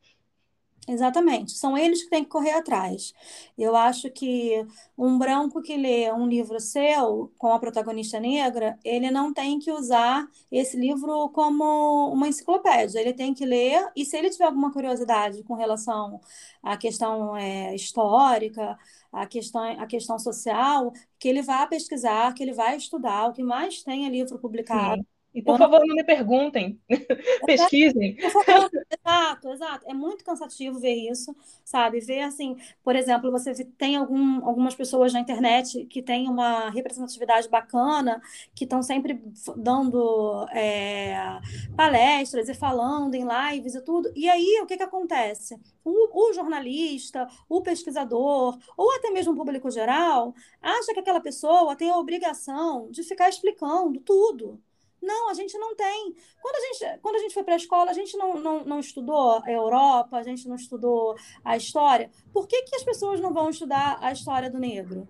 Exatamente, são eles que têm que correr atrás. Eu acho que um branco que lê um livro seu, com a protagonista negra, ele não tem que usar esse livro como uma enciclopédia. Ele tem que ler, e se ele tiver alguma curiosidade com relação à questão é, histórica, à questão, à questão social, que ele vá pesquisar, que ele vai estudar. O que mais tem é livro publicado. Sim e por favor, não me perguntem, pesquisem. Exato, exato. É muito cansativo ver isso, sabe? Ver assim, por exemplo, você tem algum, algumas pessoas na internet que têm uma representatividade bacana, que estão sempre dando é, palestras e falando em lives e tudo. E aí, o que, que acontece? O, o jornalista, o pesquisador, ou até mesmo o público geral, acha que aquela pessoa tem a obrigação de ficar explicando tudo não, a gente não tem. Quando a gente, quando a gente foi para a escola, a gente não, não, não estudou a Europa, a gente não estudou a história. Por que, que as pessoas não vão estudar a história do negro?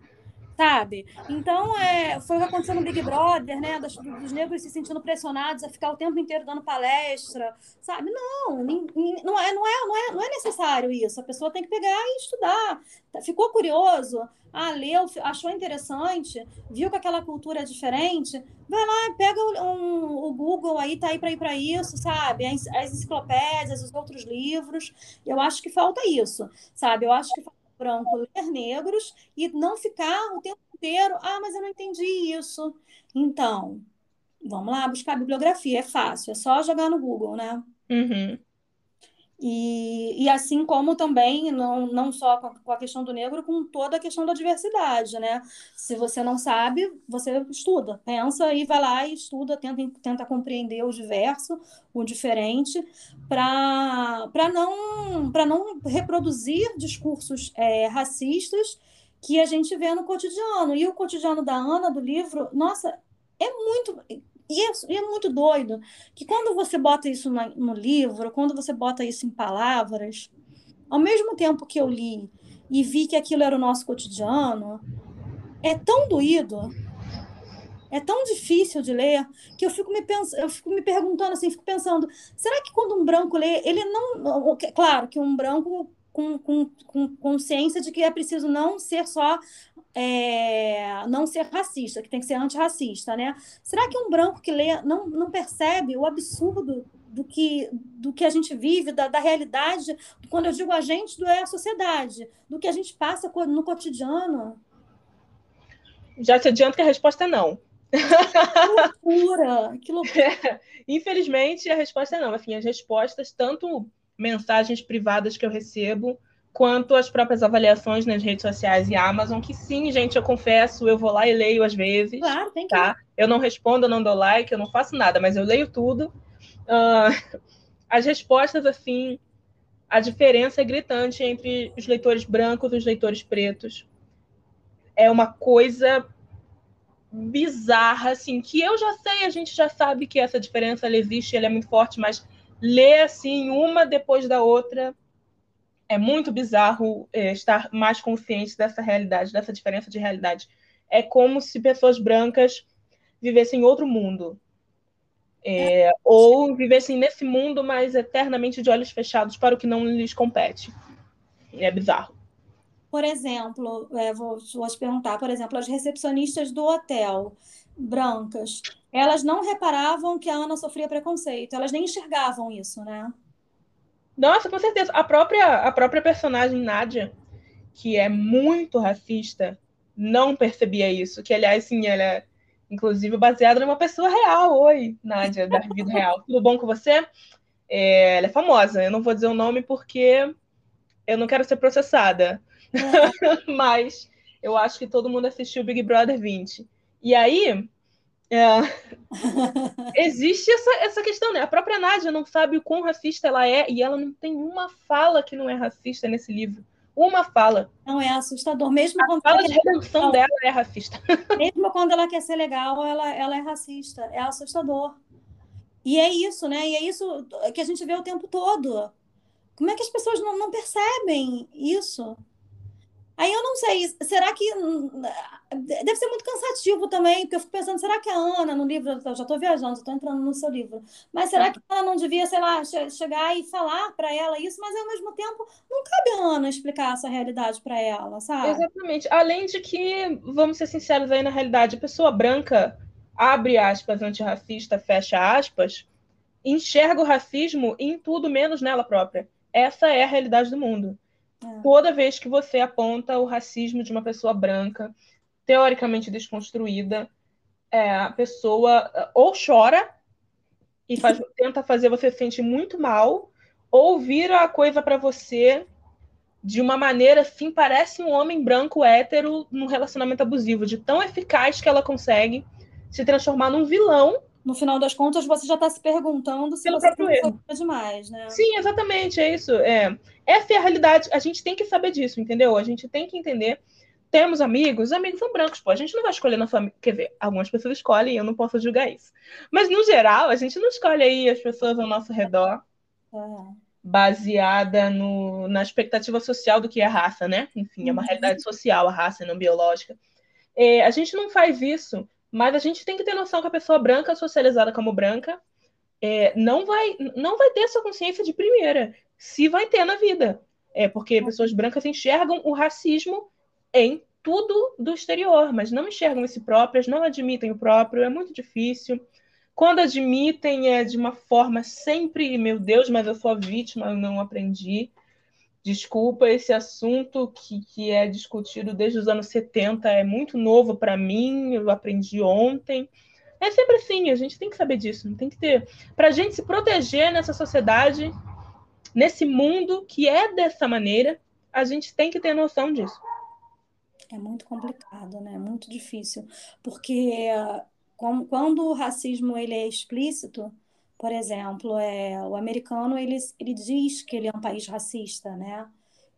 Sabe? Então, é, foi o que aconteceu no Big Brother, né? Dos, dos, negros se sentindo pressionados a ficar o tempo inteiro dando palestra, sabe? Não, não é, não, é, não, é, não é necessário isso. A pessoa tem que pegar e estudar. Ficou curioso? Ah, leu, achou interessante, viu que aquela cultura é diferente, vai lá, pega um, o Google aí, tá aí para ir para isso, sabe? As, as enciclopédias, os outros livros. Eu acho que falta isso, sabe? Eu acho que falta branco ler negros e não ficar o tempo inteiro, ah, mas eu não entendi isso. Então, vamos lá buscar bibliografia, é fácil, é só jogar no Google, né? Uhum. E, e assim como também, não, não só com a, questão do negro, com toda a questão da diversidade, né? Se você não sabe, você estuda, pensa e vai lá e estuda, tenta, tenta compreender o diverso, o diferente, para não, não reproduzir discursos é, racistas que a gente vê no cotidiano. E o cotidiano da Ana, do livro, nossa, é muito e é, e é, muito doido que quando você bota isso no, no livro, quando você bota isso em palavras, ao mesmo tempo que eu li e vi que aquilo era o nosso cotidiano, é tão doído, é tão difícil de ler, que eu fico me, pens eu fico me perguntando assim, fico pensando, será que quando um branco lê, ele não. Claro que um branco com, com, com consciência de que é preciso não ser só é, não ser racista, que tem que ser antirracista, né? Será que um branco que lê não, não percebe o absurdo do que, do que a gente vive, da, da realidade, quando eu digo a gente, do é a sociedade, do que a gente passa no cotidiano? Já te adianto que a resposta é não. Que loucura! Que loucura. É, infelizmente, a resposta é não. Assim, as respostas, tanto mensagens privadas que eu recebo, quanto as próprias avaliações nas redes sociais e Amazon, que sim, gente, eu confesso, eu vou lá e leio às vezes. Claro, tem que. Tá? Eu não respondo, eu não dou like, eu não faço nada, mas eu leio tudo. Uh, as respostas, assim, a diferença é gritante entre os leitores brancos e os leitores pretos. É uma coisa bizarra, assim, que eu já sei, a gente já sabe que essa diferença ela existe, ela é muito forte, mas ler assim uma depois da outra é muito bizarro é, estar mais consciente dessa realidade, dessa diferença de realidade. É como se pessoas brancas vivessem em outro mundo. É, ou vivessem nesse mundo, mas eternamente de olhos fechados para o que não lhes compete. É bizarro. Por exemplo, é, vou, vou te perguntar, por exemplo, as recepcionistas do hotel brancas, elas não reparavam que a Ana sofria preconceito, elas nem enxergavam isso, né? Nossa, com certeza. A própria, a própria personagem Nádia, que é muito racista, não percebia isso. Que, aliás, sim, ela é, inclusive, baseada numa pessoa real. Oi, Nádia, da vida real. Tudo bom com você? É, ela é famosa. Eu não vou dizer o nome porque eu não quero ser processada. É. Mas eu acho que todo mundo assistiu Big Brother 20. E aí, é. Existe essa, essa questão, né? A própria Nádia não sabe o quão racista ela é e ela não tem uma fala que não é racista nesse livro. uma fala. Não, é assustador. Mesmo a quando fala de redenção dela é racista. Mesmo quando ela quer ser legal, ela, ela é racista. É assustador. E é isso, né? E é isso que a gente vê o tempo todo. Como é que as pessoas não, não percebem isso? Aí eu não sei, será que. Deve ser muito cansativo também, porque eu fico pensando, será que a Ana, no livro, eu já estou viajando, estou entrando no seu livro, mas será que ela não devia, sei lá, che chegar e falar para ela isso, mas ao mesmo tempo não cabe a Ana explicar essa realidade para ela, sabe? Exatamente. Além de que, vamos ser sinceros aí, na realidade, a pessoa branca, abre aspas, antirracista, fecha aspas, enxerga o racismo em tudo menos nela própria. Essa é a realidade do mundo. É. Toda vez que você aponta o racismo de uma pessoa branca, teoricamente desconstruída, é, a pessoa é, ou chora e faz, tenta fazer você se sentir muito mal, ou vira a coisa para você de uma maneira assim, parece um homem branco hétero num relacionamento abusivo, de tão eficaz que ela consegue se transformar num vilão no final das contas, você já está se perguntando se Pelo você foi demais, né? Sim, exatamente, é isso. É. Essa é a realidade. A gente tem que saber disso, entendeu? A gente tem que entender. Temos amigos, amigos são brancos, pô. A gente não vai escolher na família. Quer ver, algumas pessoas escolhem e eu não posso julgar isso. Mas, no geral, a gente não escolhe aí as pessoas ao nosso redor é. baseada no, na expectativa social do que é raça, né? Enfim, é uma uhum. realidade social, a raça, não biológica. É, a gente não faz isso mas a gente tem que ter noção que a pessoa branca, socializada como branca, é, não, vai, não vai ter essa consciência de primeira, se vai ter na vida. É porque pessoas brancas enxergam o racismo em tudo do exterior, mas não enxergam esse próprias, não admitem o próprio, é muito difícil. Quando admitem, é de uma forma sempre, meu Deus, mas eu sou a vítima, eu não aprendi. Desculpa, esse assunto que, que é discutido desde os anos 70 é muito novo para mim, eu aprendi ontem. É sempre assim, a gente tem que saber disso, tem que ter. Para a gente se proteger nessa sociedade, nesse mundo que é dessa maneira, a gente tem que ter noção disso. É muito complicado, né? É muito difícil, porque quando o racismo ele é explícito, por exemplo, é, o americano ele, ele diz que ele é um país racista, né?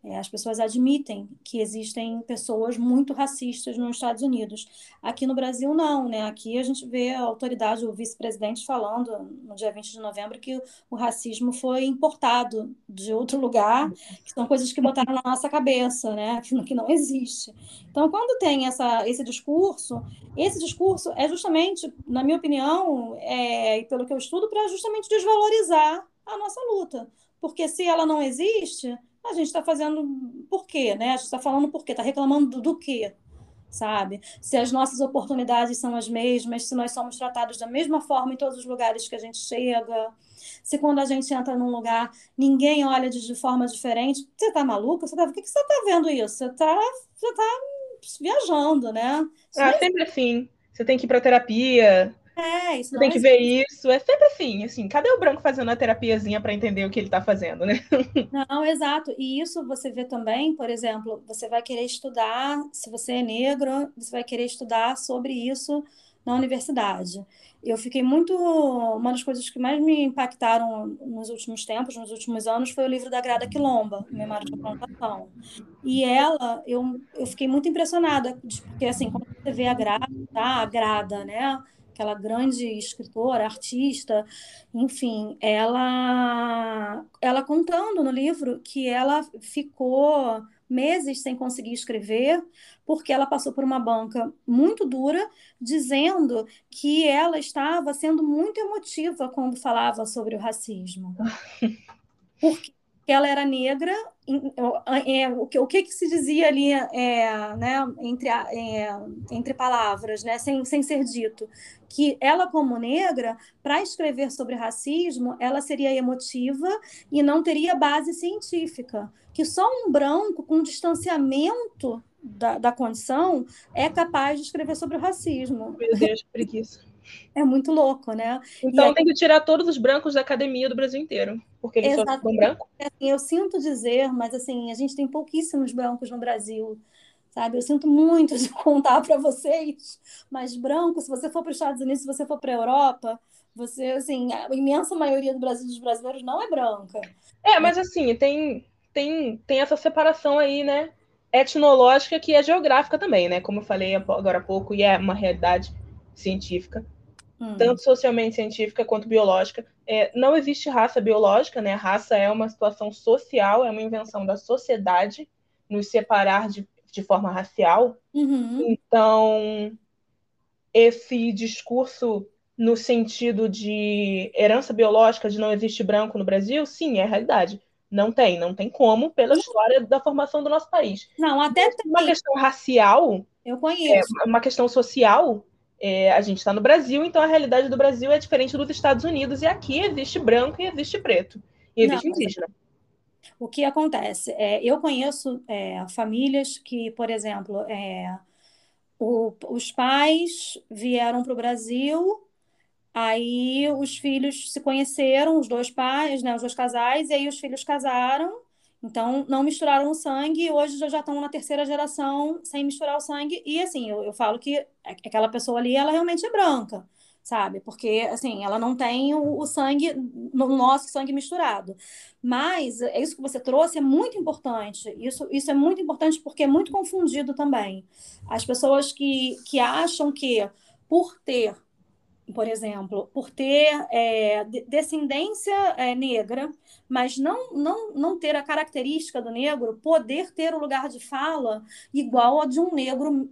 É, as pessoas admitem que existem pessoas muito racistas nos Estados Unidos. Aqui no Brasil, não, né? Aqui a gente vê a autoridade, o vice-presidente, falando no dia 20 de novembro que o, racismo foi importado de outro lugar, que são coisas que botaram na nossa cabeça, né? Que, não existe. Então, quando tem essa, esse discurso, esse discurso é justamente, na minha opinião, é, e pelo que eu estudo, para justamente desvalorizar a nossa luta. Porque se ela não existe, a gente está fazendo por quê, né? A gente está falando por quê? Está reclamando do, quê? Sabe? Se as nossas oportunidades são as mesmas, se nós somos tratados da mesma forma em todos os lugares que a gente chega, se quando a gente entra num lugar ninguém olha de, de forma diferente, você está maluca? Você tá, por que, que você está vendo isso? Você está você tá viajando, né? ah, sempre assim. Você tem que ir para terapia, é, isso tem que ver isso. É sempre assim, assim. Cadê o branco fazendo a terapiazinha para entender o que ele está fazendo, né? Não, exato. E isso você vê também, por exemplo, você vai querer estudar, se você é negro, você vai querer estudar sobre isso na universidade. Eu fiquei muito. Uma das coisas que mais me impactaram nos últimos tempos, nos últimos anos, foi o livro da Grada Quilomba, Memória de Plantação. E ela, eu, eu fiquei muito impressionada, porque assim, quando você vê a Grada, tá? a Grada, né? Aquela grande escritora, artista, enfim, ela, ela contando no livro que ela ficou meses sem conseguir escrever, porque ela passou por uma banca muito dura, dizendo que ela estava sendo muito emotiva quando falava sobre o racismo. Porque ela era negra, é, o, que, o que, que se dizia ali é, né, entre, é, entre palavras, né, sem, sem ser dito, que ela como negra, para escrever sobre racismo, ela seria emotiva e não teria base científica, que só um branco com distanciamento da, da condição é capaz de escrever sobre o racismo. Meu Deus, que preguiça. É muito louco, né? Então aí... tem que tirar todos os brancos da academia do Brasil inteiro, porque eles são brancos. Assim, eu sinto dizer, mas assim, a gente tem pouquíssimos brancos no Brasil, sabe? Eu sinto muito de contar para vocês, mas branco, se você for para os Estados Unidos, se você for para a Europa, você, assim, a imensa maioria do Brasil dos brasileiros não é branca. É, mas assim, tem tem, tem essa separação aí, né? Etnológica que é geográfica também, né? Como eu falei agora há pouco, e é uma realidade científica, hum. tanto socialmente científica quanto biológica. É, não existe raça biológica, né? Raça é uma situação social, é uma invenção da sociedade nos separar de, de forma racial. Uhum. Então, esse discurso no sentido de herança biológica de não existe branco no Brasil, sim, é a realidade. Não tem, não tem como, pela história da formação do nosso país. Não, até tem. Uma questão racial. Eu conheço. É, uma questão social. É, a gente está no Brasil, então a realidade do Brasil é diferente dos Estados Unidos, e aqui existe branco e existe preto. E existe não, indígena. O que acontece? É, eu conheço é, famílias que, por exemplo, é, o, os pais vieram para o Brasil, aí os filhos se conheceram, os dois pais, né, os dois casais, e aí os filhos casaram, então não misturaram o sangue, hoje já, estão na terceira geração sem misturar o sangue, e assim, eu, eu falo que aquela pessoa ali, ela realmente é branca sabe? Porque, assim, ela não tem o, o sangue, no nosso sangue misturado. Mas é isso que você trouxe é muito importante. Isso, isso é muito importante porque é muito confundido também. As pessoas que, que acham que por ter por exemplo, por ter é, descendência é, negra, mas não, não, não ter a característica do negro, poder ter o lugar de fala igual a de um negro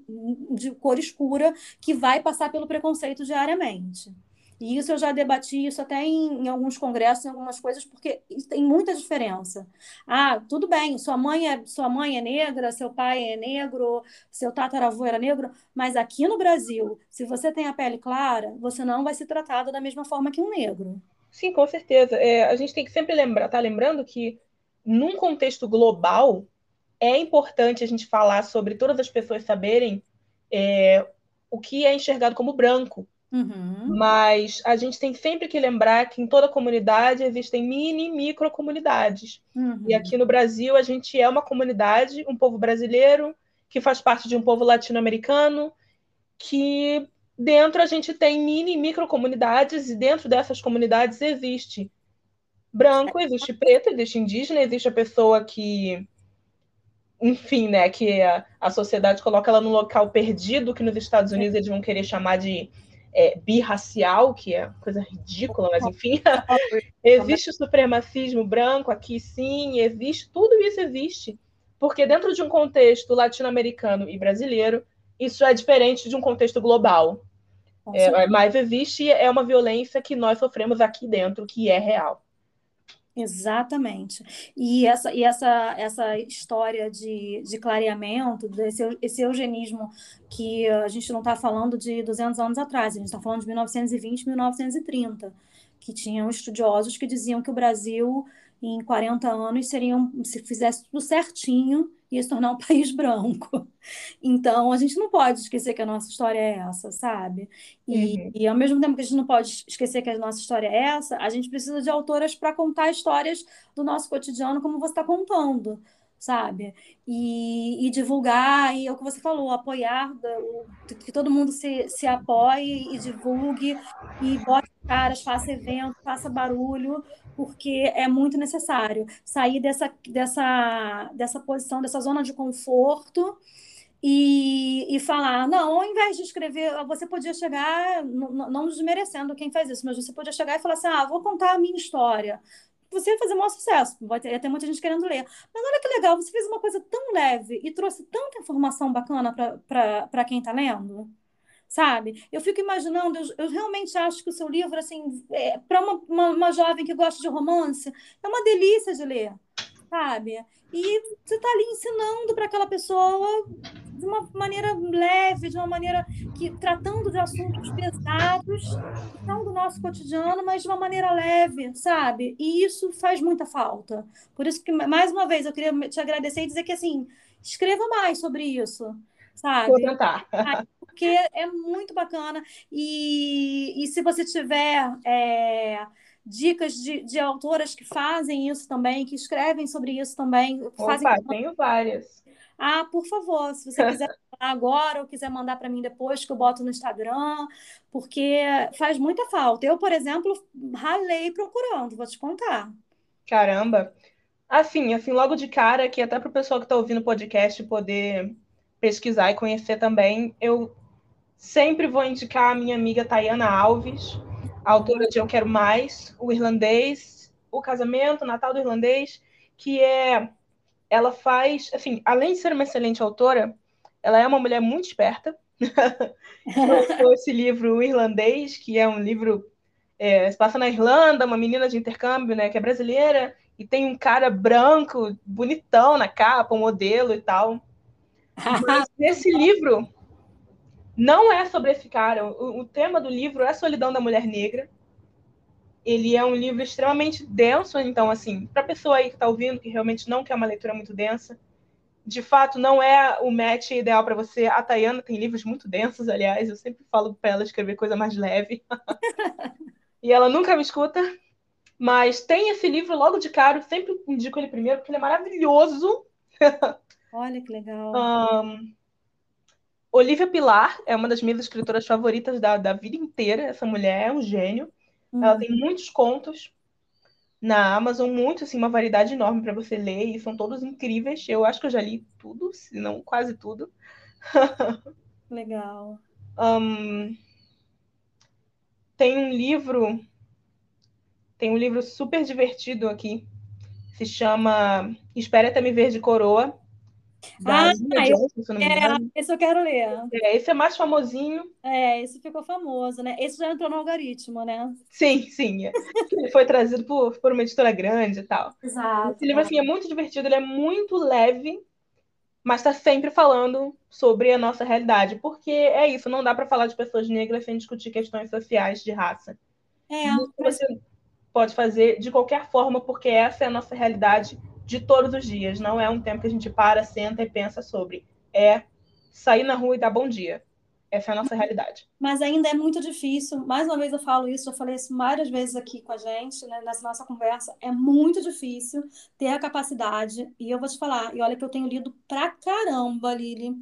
de cor escura que vai passar pelo preconceito diariamente. E isso eu já debati isso até em, em, alguns congressos, em algumas coisas, porque tem muita diferença. Ah, tudo bem, sua mãe é sua mãe é negra, seu pai é negro, seu tataravô era negro, mas aqui no Brasil, se você tem a pele clara, você não vai ser tratado da mesma forma que um negro. Sim, com certeza. É, a gente tem que sempre lembrar, tá lembrando que num contexto global é importante a gente falar sobre todas as pessoas saberem é, o que é enxergado como branco Uhum. Mas a gente tem sempre que lembrar que em toda comunidade existem mini e micro comunidades. Uhum. E aqui no Brasil a gente é uma comunidade, um povo brasileiro, que faz parte de um povo latino-americano, que dentro a gente tem mini e micro comunidades, e dentro dessas comunidades existe branco, existe preto, existe indígena, existe a pessoa que enfim, né, que a, a sociedade coloca ela num local perdido, que nos Estados Unidos eles vão querer chamar de é, birracial, que é coisa ridícula, mas enfim, existe o supremacismo branco aqui, sim, existe, tudo isso existe, porque dentro de um contexto latino-americano e brasileiro, isso é diferente de um contexto global. É, mas existe é uma violência que nós sofremos aqui dentro, que é real. Exatamente. E essa, e essa, essa história de, de clareamento, desse, esse eugenismo que a gente não está falando de 200 anos atrás, a gente está falando de 1920, 1930, que tinham estudiosos que diziam que o Brasil, em 40 anos, seriam, se fizesse tudo certinho, ia se tornar um país branco. Então, a gente não pode esquecer que a nossa história é essa, sabe? E, uhum. e ao mesmo tempo que a gente não pode esquecer que a nossa história é essa, a gente precisa de autoras para contar histórias do nosso cotidiano como você está contando sabe? E, e, divulgar, e é o que você falou, apoiar, que todo mundo se, se apoie e divulgue, e bote caras, faça evento, faça barulho, porque é muito necessário sair dessa, dessa, dessa posição, dessa zona de conforto e, e falar, não, ao invés de escrever, você podia chegar, não, desmerecendo quem faz isso, mas você podia chegar e falar assim, ah, vou contar a minha história. Você ia fazer o maior sucesso, ia ter muita gente querendo ler. Mas olha que legal, você fez uma coisa tão leve e trouxe tanta informação bacana para quem está lendo sabe? Eu fico imaginando, eu, eu, realmente acho que o seu livro, assim, é, para uma, uma, uma, jovem que gosta de romance, é uma delícia de ler, sabe? E você está ali ensinando para aquela pessoa de uma maneira leve, de uma maneira que tratando de assuntos pesados, não do nosso cotidiano, mas de uma maneira leve, sabe? E isso faz muita falta. Por isso que mais uma vez eu queria te agradecer e dizer que assim, escreva mais sobre isso, sabe? Vou tentar porque é muito bacana. E, e se você tiver é, dicas de, de autoras que fazem isso também, que escrevem sobre isso também. Opa, fazem... tenho várias. Ah, por favor, se você quiser falar agora ou quiser mandar para mim depois, que eu boto no Instagram, porque faz muita falta. Eu, por exemplo, ralei procurando, vou te contar. Caramba! Assim, assim, logo de cara, que até para o pessoal que está ouvindo o podcast poder pesquisar e conhecer também, eu sempre vou indicar a minha amiga Tayana Alves, autora de Eu Quero Mais, o irlandês, o casamento, o Natal do irlandês, que é ela faz, assim, além de ser uma excelente autora, ela é uma mulher muito esperta. Lançou esse livro o irlandês, que é um livro é, se passa na Irlanda, uma menina de intercâmbio, né, que é brasileira, e tem um cara branco, bonitão na capa, um modelo e tal. Mas esse livro não é sobre esse cara. O, o tema do livro é a solidão da mulher negra. Ele é um livro extremamente denso, então, assim, para a pessoa aí que está ouvindo, que realmente não quer uma leitura muito densa, de fato, não é o match ideal para você. A Tayana tem livros muito densos, aliás, eu sempre falo para ela escrever coisa mais leve. e ela nunca me escuta. Mas tem esse livro logo de cara, eu sempre indico ele primeiro, porque ele é maravilhoso. Olha que legal. Um, Olivia Pilar é uma das minhas escritoras favoritas da, da vida inteira. Essa mulher é um gênio. Uhum. Ela tem muitos contos na Amazon, muito, assim, uma variedade enorme para você ler, e são todos incríveis. Eu acho que eu já li tudo, se não quase tudo. Legal. Um, tem um livro tem um livro super divertido aqui. Se chama Espere até me ver de coroa. Ah, Johnson, eu, é, esse eu quero ler. É, esse é mais famosinho. É, esse ficou famoso, né? Esse já entrou no algoritmo, né? Sim, sim. Ele foi trazido por, por uma editora grande e tal. Exato. Esse livro, assim, é muito divertido, ele é muito leve, mas está sempre falando sobre a nossa realidade. Porque é isso, não dá para falar de pessoas negras sem discutir questões sociais de raça. É, mas... você pode fazer de qualquer forma, porque essa é a nossa realidade de todos os dias. Não é um tempo que a gente para, senta e pensa sobre. É sair na rua e dar bom dia. Essa é a nossa realidade. Mas ainda é muito difícil. Mais uma vez eu falo isso, já falei isso várias vezes aqui com a gente, né, nessa nossa conversa. É muito difícil ter a capacidade. E eu vou te falar, e olha que eu tenho lido pra caramba, Lili.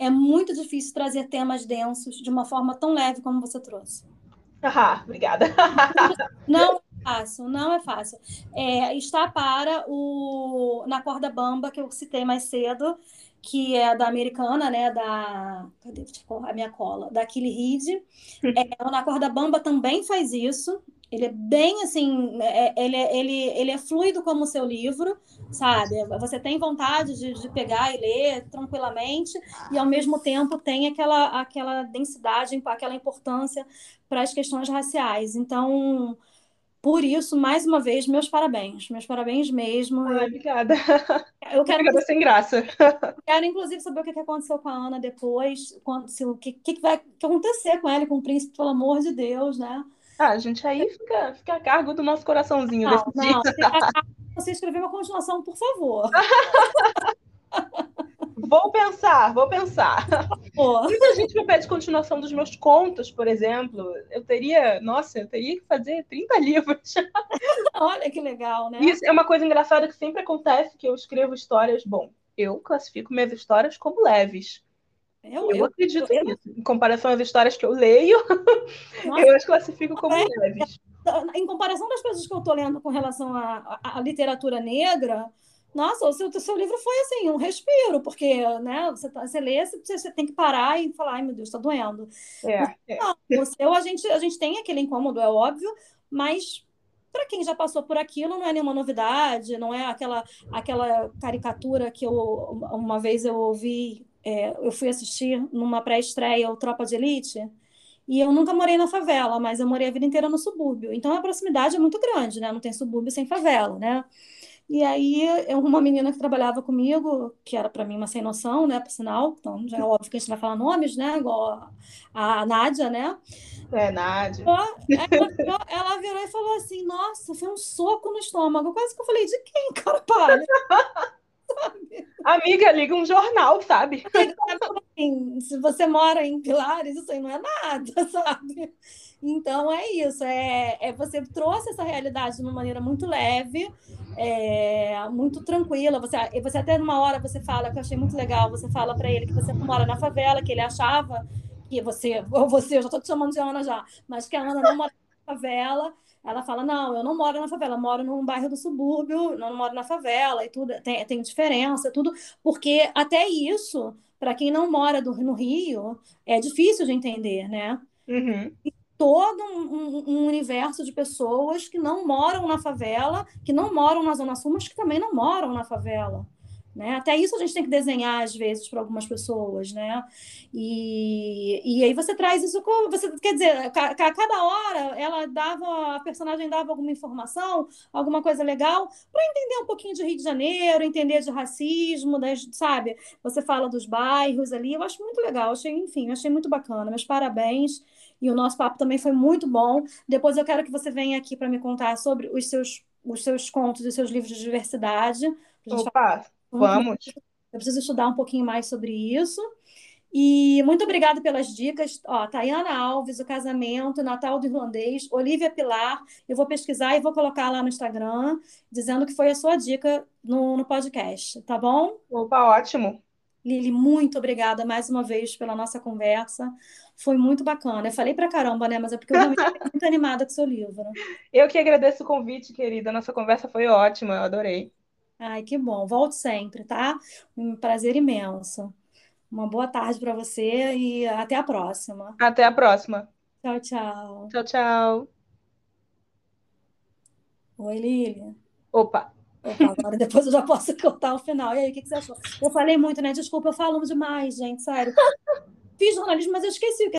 É muito difícil trazer temas densos de uma forma tão leve como você trouxe. Ah, obrigada. Não fácil, não é fácil. É, está para o Na Corda Bamba, que eu citei mais cedo, que é da americana, né? Da. Cadê a minha cola? Da Killy Reed. É, o Na Corda Bamba também faz isso. Ele é bem assim, é, ele, é, ele, ele é fluido como o seu livro, sabe? Você tem vontade de, de pegar e ler tranquilamente, e ao mesmo tempo tem aquela, aquela densidade, aquela importância para as questões raciais. Então, por isso, mais uma vez, meus parabéns. Meus parabéns mesmo. Ai, obrigada. Eu quero obrigada sem graça. Quero, inclusive, saber o que aconteceu com a Ana depois, quando, se, o que, que vai acontecer com ela e com o príncipe, pelo amor de Deus, né? Ah, gente, aí fica, fica a cargo do nosso coraçãozinho não, não, dia. Você escrever uma continuação, por favor. Vou pensar, vou pensar. Pô. Muita gente me pede continuação dos meus contos, por exemplo. Eu teria, nossa, eu teria que fazer 30 livros. Olha que legal, né? Isso é uma coisa engraçada que sempre acontece, que eu escrevo histórias, bom, eu classifico minhas histórias como leves. Eu, eu, eu acredito eu, nisso. Em comparação às histórias que eu leio, nossa, eu as classifico como é, leves. Em comparação das coisas que eu estou lendo com relação à, à literatura negra, nossa, o seu, o seu livro foi assim, um respiro, porque né, você, tá, você lê, você, você tem que parar e falar, ai meu Deus, está doendo. É, é. Não, o seu, a gente, a gente tem aquele incômodo, é óbvio, mas para quem já passou por aquilo, não é nenhuma novidade, não é aquela, aquela caricatura que eu uma vez eu ouvi, é, eu fui assistir numa pré-estreia o Tropa de Elite. E eu nunca morei na favela, mas eu morei a vida inteira no subúrbio. Então a proximidade é muito grande, né? Não tem subúrbio sem favela, né? E aí, uma menina que trabalhava comigo, que era para mim uma sem noção, né, por sinal, então já é óbvio que a gente vai falar nomes, né, igual a, a Nádia, né? É, Nádia. Ela, ela, virou e falou assim: Nossa, foi um soco no estômago. Quase que eu falei: De quem, cara? Para. Amiga, liga um jornal, sabe? Assim, se você mora em Pilares, isso aí não é nada, sabe? Então é isso, é, é você trouxe essa realidade de uma maneira muito leve, é, muito tranquila. Você, você até numa hora você fala, que eu achei muito legal, você fala para ele que você mora na favela, que ele achava que você, ou você, eu já estou te chamando de Ana já, mas que a Ana não mora na favela, ela fala: não, eu não moro na favela, moro num bairro do subúrbio, não moro na favela e tudo, tem, tem diferença, tudo, porque até isso, para quem não mora do, no Rio, é difícil de entender, né? Uhum. Todo um, um, universo de pessoas que não moram na favela, que não moram na Zona Sul, mas que também não moram na favela. Né? Até isso a gente tem que desenhar, às vezes, para algumas pessoas. Né? E, e aí você traz isso com. Você, quer dizer, a, a, cada hora ela dava, a personagem dava alguma informação, alguma coisa legal, para entender um pouquinho de Rio de Janeiro, entender de racismo, das, sabe? Você fala dos bairros ali, eu acho muito legal, achei, enfim, achei muito bacana. Meus parabéns. E o nosso papo também foi muito bom. Depois eu quero que você venha aqui para me contar sobre os seus, os seus contos e os seus livros de diversidade. Opa, vamos. Eu preciso estudar um pouquinho mais sobre isso. E muito obrigada pelas dicas. Ó, Tayana Alves, o casamento, Natal do Irlandês, Olivia Pilar. Eu vou pesquisar e vou colocar lá no Instagram, dizendo que foi a sua dica no, no podcast, tá bom? Opa, ótimo. Lili, muito obrigada mais uma vez pela nossa conversa. Foi muito bacana. Eu falei pra caramba, né? Mas é porque eu realmente estou muito animada com o seu livro. Eu que agradeço o convite, querida. Nossa conversa foi ótima, eu adorei. Ai, que bom. Volte sempre, tá? Um prazer imenso. Uma boa tarde para você e até a próxima. Até a próxima. Tchau, tchau. Tchau, tchau. Oi, Lili. Opa, agora depois eu já posso contar o final. E aí, o que, que você achou? Eu falei muito, né? Desculpa, eu falo demais, gente, sério. Fiz jornalismo, mas eu esqueci o que